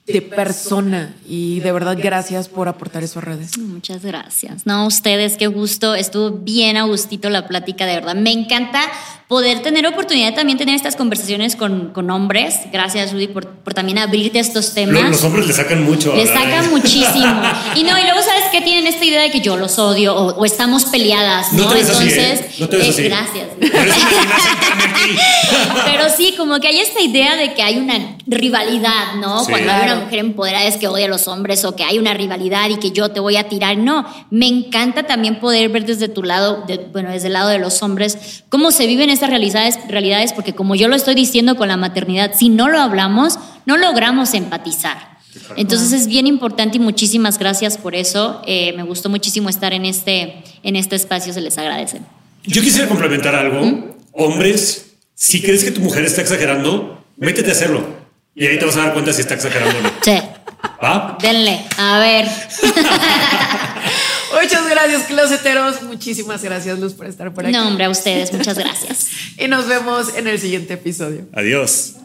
de persona y de verdad gracias por aportar eso a redes. Muchas gracias. No, ustedes, qué gusto. Estuvo bien a gustito la plática, de verdad. Me encanta poder tener oportunidad de también tener estas conversaciones con, con hombres. Gracias, Rudy, por, por, también abrirte estos temas. Los, hombres le sacan mucho. Le sacan muchísimo. Y no, y luego sabes que tienen esta idea de que yo los odio o, estamos peleadas, ¿no? no Entonces, ¿eh? no te ves eh, gracias. [LAUGHS] Pero sí, como que hay esta idea de que hay una rivalidad, ¿no? Cuando hay una mujer empoderada es que odia a los hombres o que hay una rivalidad y que yo te voy a tirar. No, me encanta también poder ver desde tu lado, bueno, desde el lado de los hombres, cómo se viven estas realidades, realidades, porque como yo lo estoy diciendo con la maternidad, si no lo hablamos, no logramos empatizar. Entonces es bien importante y muchísimas gracias por eso. Eh, me gustó muchísimo estar en este, en este espacio, se les agradece. Yo quisiera complementar algo. ¿Mm? Hombres, si crees que tu mujer está exagerando, métete a hacerlo. Y ahí te vas a dar cuenta si está exagerándolo. Sí. ¿Va? Denle, a ver. [LAUGHS] Muchas gracias, closeteros. Muchísimas gracias, Luz, por estar por aquí. No, hombre, a ustedes, muchas [LAUGHS] gracias. y nos vemos en el siguiente episodio. Adiós.